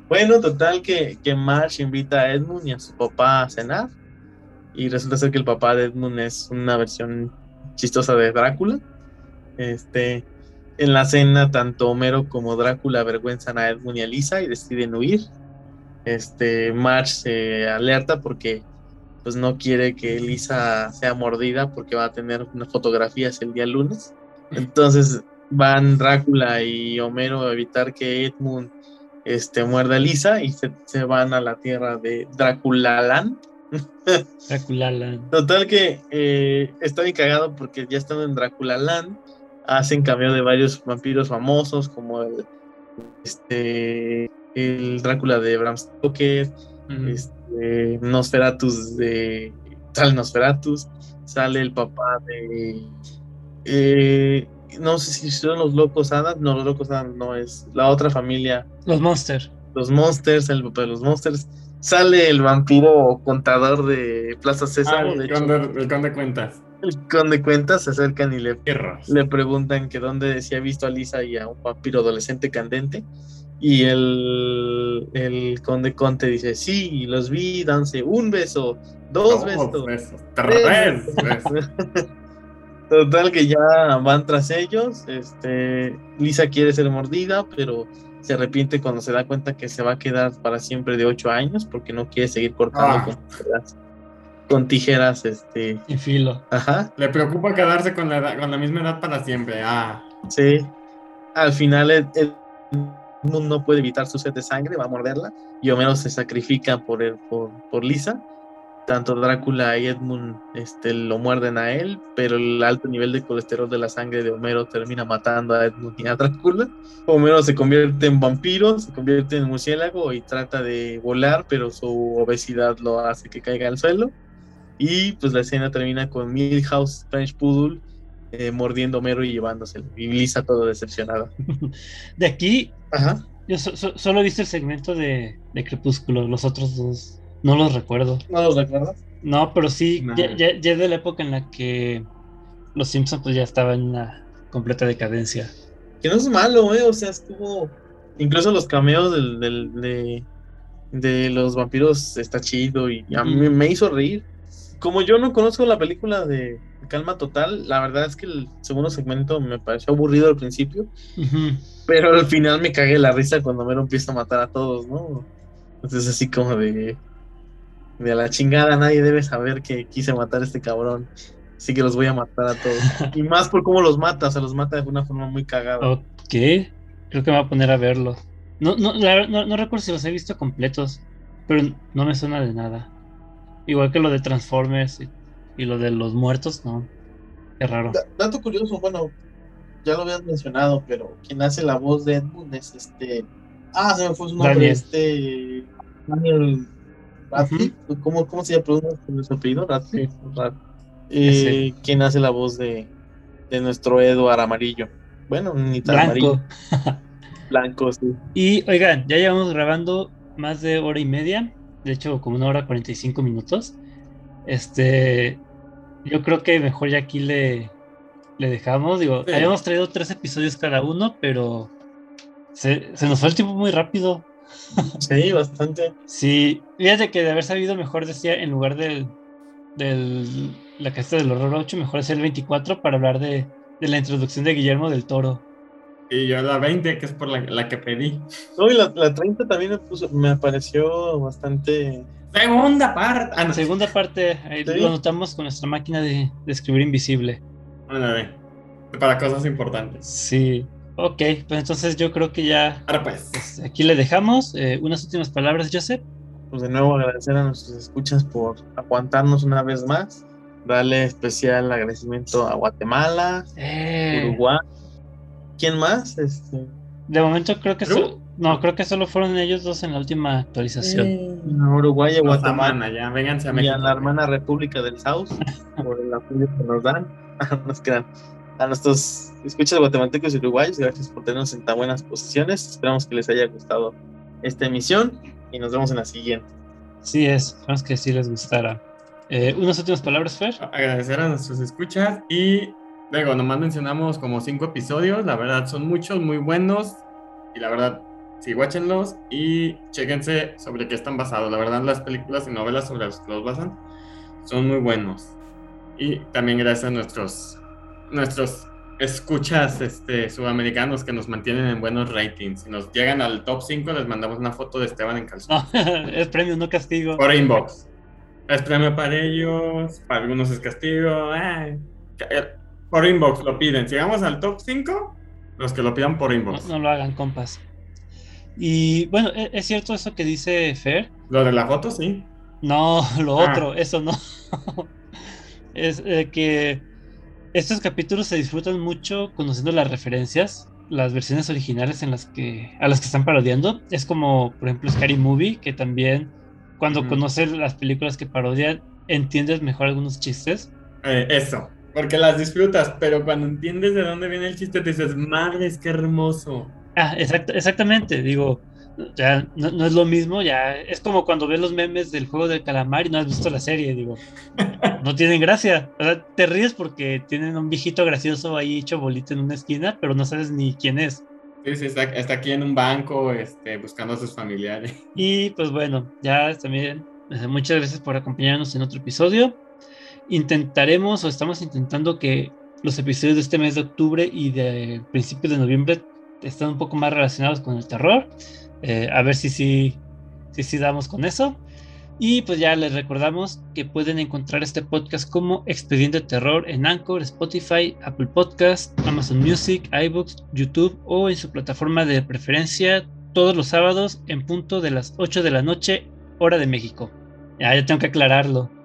Bueno, total que, que Marge invita a Edmund y a su papá a cenar. Y resulta ser que el papá de Edmund es una versión chistosa de Drácula. Este, en la cena, tanto Homero como Drácula avergüenzan a Edmund y a Lisa y deciden huir. Este, Marge se alerta porque pues no quiere que Lisa sea mordida porque va a tener unas fotografías el día lunes. Entonces van Drácula y Homero a evitar que Edmund este, muerda a Lisa y se, se van a la tierra de Draculaland. Draculaland. Total que eh, está bien cagado porque ya estando en Draculaland hacen cameo de varios vampiros famosos como el, este, el Drácula de Bram Stoker, este, Nosferatus de sale Nosferatus, sale el papá de eh, no sé si son los locos Adams, no los locos Adams no es la otra familia, Los Monsters. los Monsters, el papá de los Monsters, sale el vampiro contador de Plaza Ah, Sésamo, de el, hecho, conde, el conde cuentas. El conde cuentas se acercan y le le preguntan que dónde si ha visto a Lisa y a un vampiro adolescente candente. Y el, el conde Conte dice, sí, los vi, danse un beso, dos besos. besos. Tres besos". Total que ya van tras ellos. Este, Lisa quiere ser mordida, pero se arrepiente cuando se da cuenta que se va a quedar para siempre de ocho años porque no quiere seguir cortando Ah. con. Con tijeras, este, Y filo. ajá. Le preocupa quedarse con la, edad- con la misma edad para siempre. Ah, Sí. Al final Ed- Edmund no puede evitar su sed de sangre, va a morderla. Y Homero se sacrifica por, él, por, por Lisa. Tanto Drácula y Edmund este, lo muerden a él, pero el alto nivel de colesterol de la sangre de Homero termina matando a Edmund y a Drácula. Homero se convierte en vampiro, se convierte en murciélago y trata de volar, pero su obesidad lo hace que caiga al suelo. Y pues la escena termina con Milhouse French Poodle eh, mordiendo a Homero y llevándoselo. Y Lisa todo decepcionada. De aquí, Ajá. yo so- so- solo he visto el segmento de, de Crepúsculo. Los otros dos no los recuerdo. ¿No los recuerdas? No, pero sí, No. ya, ya, de la época en la que los Simpsons pues ya estaban en una completa decadencia. Que no es malo, eh. O sea, estuvo. Incluso los cameos del, del- de, de los vampiros está chido y a mí me hizo reír. Como yo no conozco la película de Calma Total, la verdad es que el segundo segmento me pareció aburrido al principio, pero al final me cagué la risa cuando Mero empieza a matar a todos, ¿no? Entonces así como de... De la chingada, nadie debe saber que quise matar a este cabrón. Así que los voy a matar a todos. Y más por cómo los mata, o sea, los mata de una forma muy cagada. Ok, creo que me voy a poner a verlo. No, no, la no, no recuerdo si los he visto completos, pero no me suena de nada. Igual que lo de Transformers y, y lo de los muertos, no. Qué raro. Da- Dato curioso, bueno, ya lo habías mencionado, pero quien hace la voz de Edmund es este. Ah, se me fue su nombre, Daniel. este. Daniel Radcliffe. ¿Cómo, ¿Cómo se pronuncia su apellido? Radcliffe. Rad- Eh, quien hace la voz de, de nuestro Edward amarillo. Bueno, ni tan Blanco. amarillo. Blanco, sí. Y oigan, ya llevamos grabando más de hora y media. De hecho, como una hora 45 minutos. Este. Yo creo que mejor ya aquí le, le dejamos. Digo, Sí. habíamos traído tres episodios cada uno, pero se, se nos fue el tiempo muy rápido. Sí, bastante. Sí, fíjate que de haber sabido mejor decía en lugar del, del la caseta del horror 8, mejor decía el 24 para hablar de de la introducción de Guillermo del Toro. Y yo la 20, que es por la, que pedí. No, y la, la 30 también me, puso, me pareció bastante... Segunda parte. Ah, Segunda parte, ahí lo notamos con nuestra máquina de, de escribir invisible. Bueno, para cosas importantes. Sí. Ok, pues entonces yo creo que ya. Ahora pues. pues aquí le dejamos. Eh, unas últimas palabras, Joseph. Pues de nuevo agradecer a nuestros escuchas por aguantarnos una vez más. Darle especial agradecimiento a Guatemala, eh. Uruguay. ¿Quién más? Este... De momento creo que no, creo que solo fueron ellos dos en la última actualización. Eh. Uruguay y Guatemala. Ya, vénganse a México. Y a la hermana República del South por el apoyo que nos dan. nos quedan a nuestros escuchas guatemaltecos y uruguayos, gracias por tenernos en tan buenas posiciones. Esperamos que les haya gustado esta emisión y nos vemos en la siguiente. Sí es, esperamos que sí les gustara. Eh, unas últimas palabras, Fer. Agradecer a nuestros escuchas y luego nomás mencionamos como cinco episodios, la verdad son muchos, muy buenos y la verdad sí, guáchenlos y chequense sobre qué están basados. La verdad las películas y novelas sobre las que los basan son muy buenos. Y también gracias a nuestros nuestros escuchas este, sudamericanos que nos mantienen en buenos ratings. Si nos llegan al top 5, les mandamos una foto de Esteban en calzón. es premio, no castigo. Por inbox. Es premio para ellos, para algunos es castigo. Por inbox lo piden. Si llegamos al top 5, los que lo pidan por inbox. No, lo hagan, compas. Y bueno, ¿e-, ¿es cierto eso que dice Fer? Lo de la foto, sí. No, lo ah. otro, eso no. es eh, que estos capítulos se disfrutan mucho conociendo las referencias, las versiones originales en las que a las que están parodiando. Es como, por ejemplo, Scary Movie, que también cuando conoces las películas que parodian, entiendes mejor algunos chistes. Eh, eso, porque las disfrutas, pero cuando entiendes de dónde viene el chiste, te dices, madre, es que hermoso. Ah, exactamente, digo, ya no, es lo mismo, ya es como cuando ves los memes del juego del calamar y no has visto la serie, digo, no tienen gracia. O sea, te ríes porque tienen un viejito gracioso ahí hecho bolito en una esquina, pero no sabes ni quién es. Sí, sí, está, aquí en un banco este, buscando a sus familiares. Y pues bueno, ya también, eh, muchas gracias por acompañarnos en otro episodio. Intentaremos o estamos intentando que los episodios de este mes de octubre y de principios de noviembre estén un poco más relacionados con el terror. Eh, a ver si sí si, si, damos con eso. Y pues ya les recordamos que pueden encontrar este podcast como Expediente Terror en Anchor, Spotify, Apple Podcast, Amazon Music, iBooks, YouTube o en su plataforma de preferencia todos los sábados en punto de las 8 de la noche, hora de México. Ya, ya tengo que aclararlo.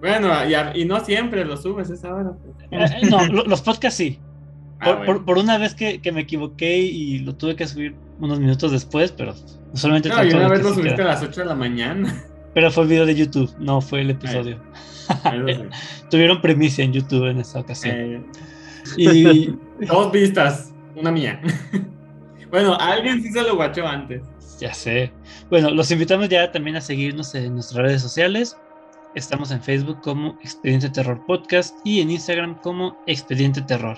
Bueno, y, no siempre lo subes esa hora. Eh, no, los podcasts sí. Ah, por, una vez que, me equivoqué y lo tuve que subir unos minutos después, pero solamente... No, y una vez lo subiste a las 8 de la mañana. Pero fue el video de YouTube, no fue el episodio. Tuvieron premisa en YouTube en esta ocasión. Eh, y... Dos vistas, una mía. bueno, alguien sí se lo guachó antes. Ya sé. Bueno, los invitamos ya también a seguirnos en nuestras redes sociales. Estamos en Facebook como Expediente Terror Podcast y en Instagram como Expediente Terror.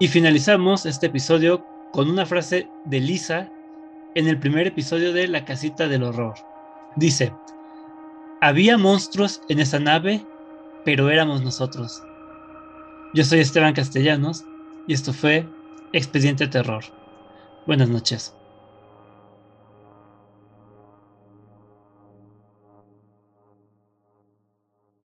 Y finalizamos este episodio con una frase de Lisa en el primer episodio de La Casita del Horror. Dice, había monstruos en esa nave, pero éramos nosotros. Yo soy Esteban Castellanos y esto fue Expediente Terror. Buenas noches.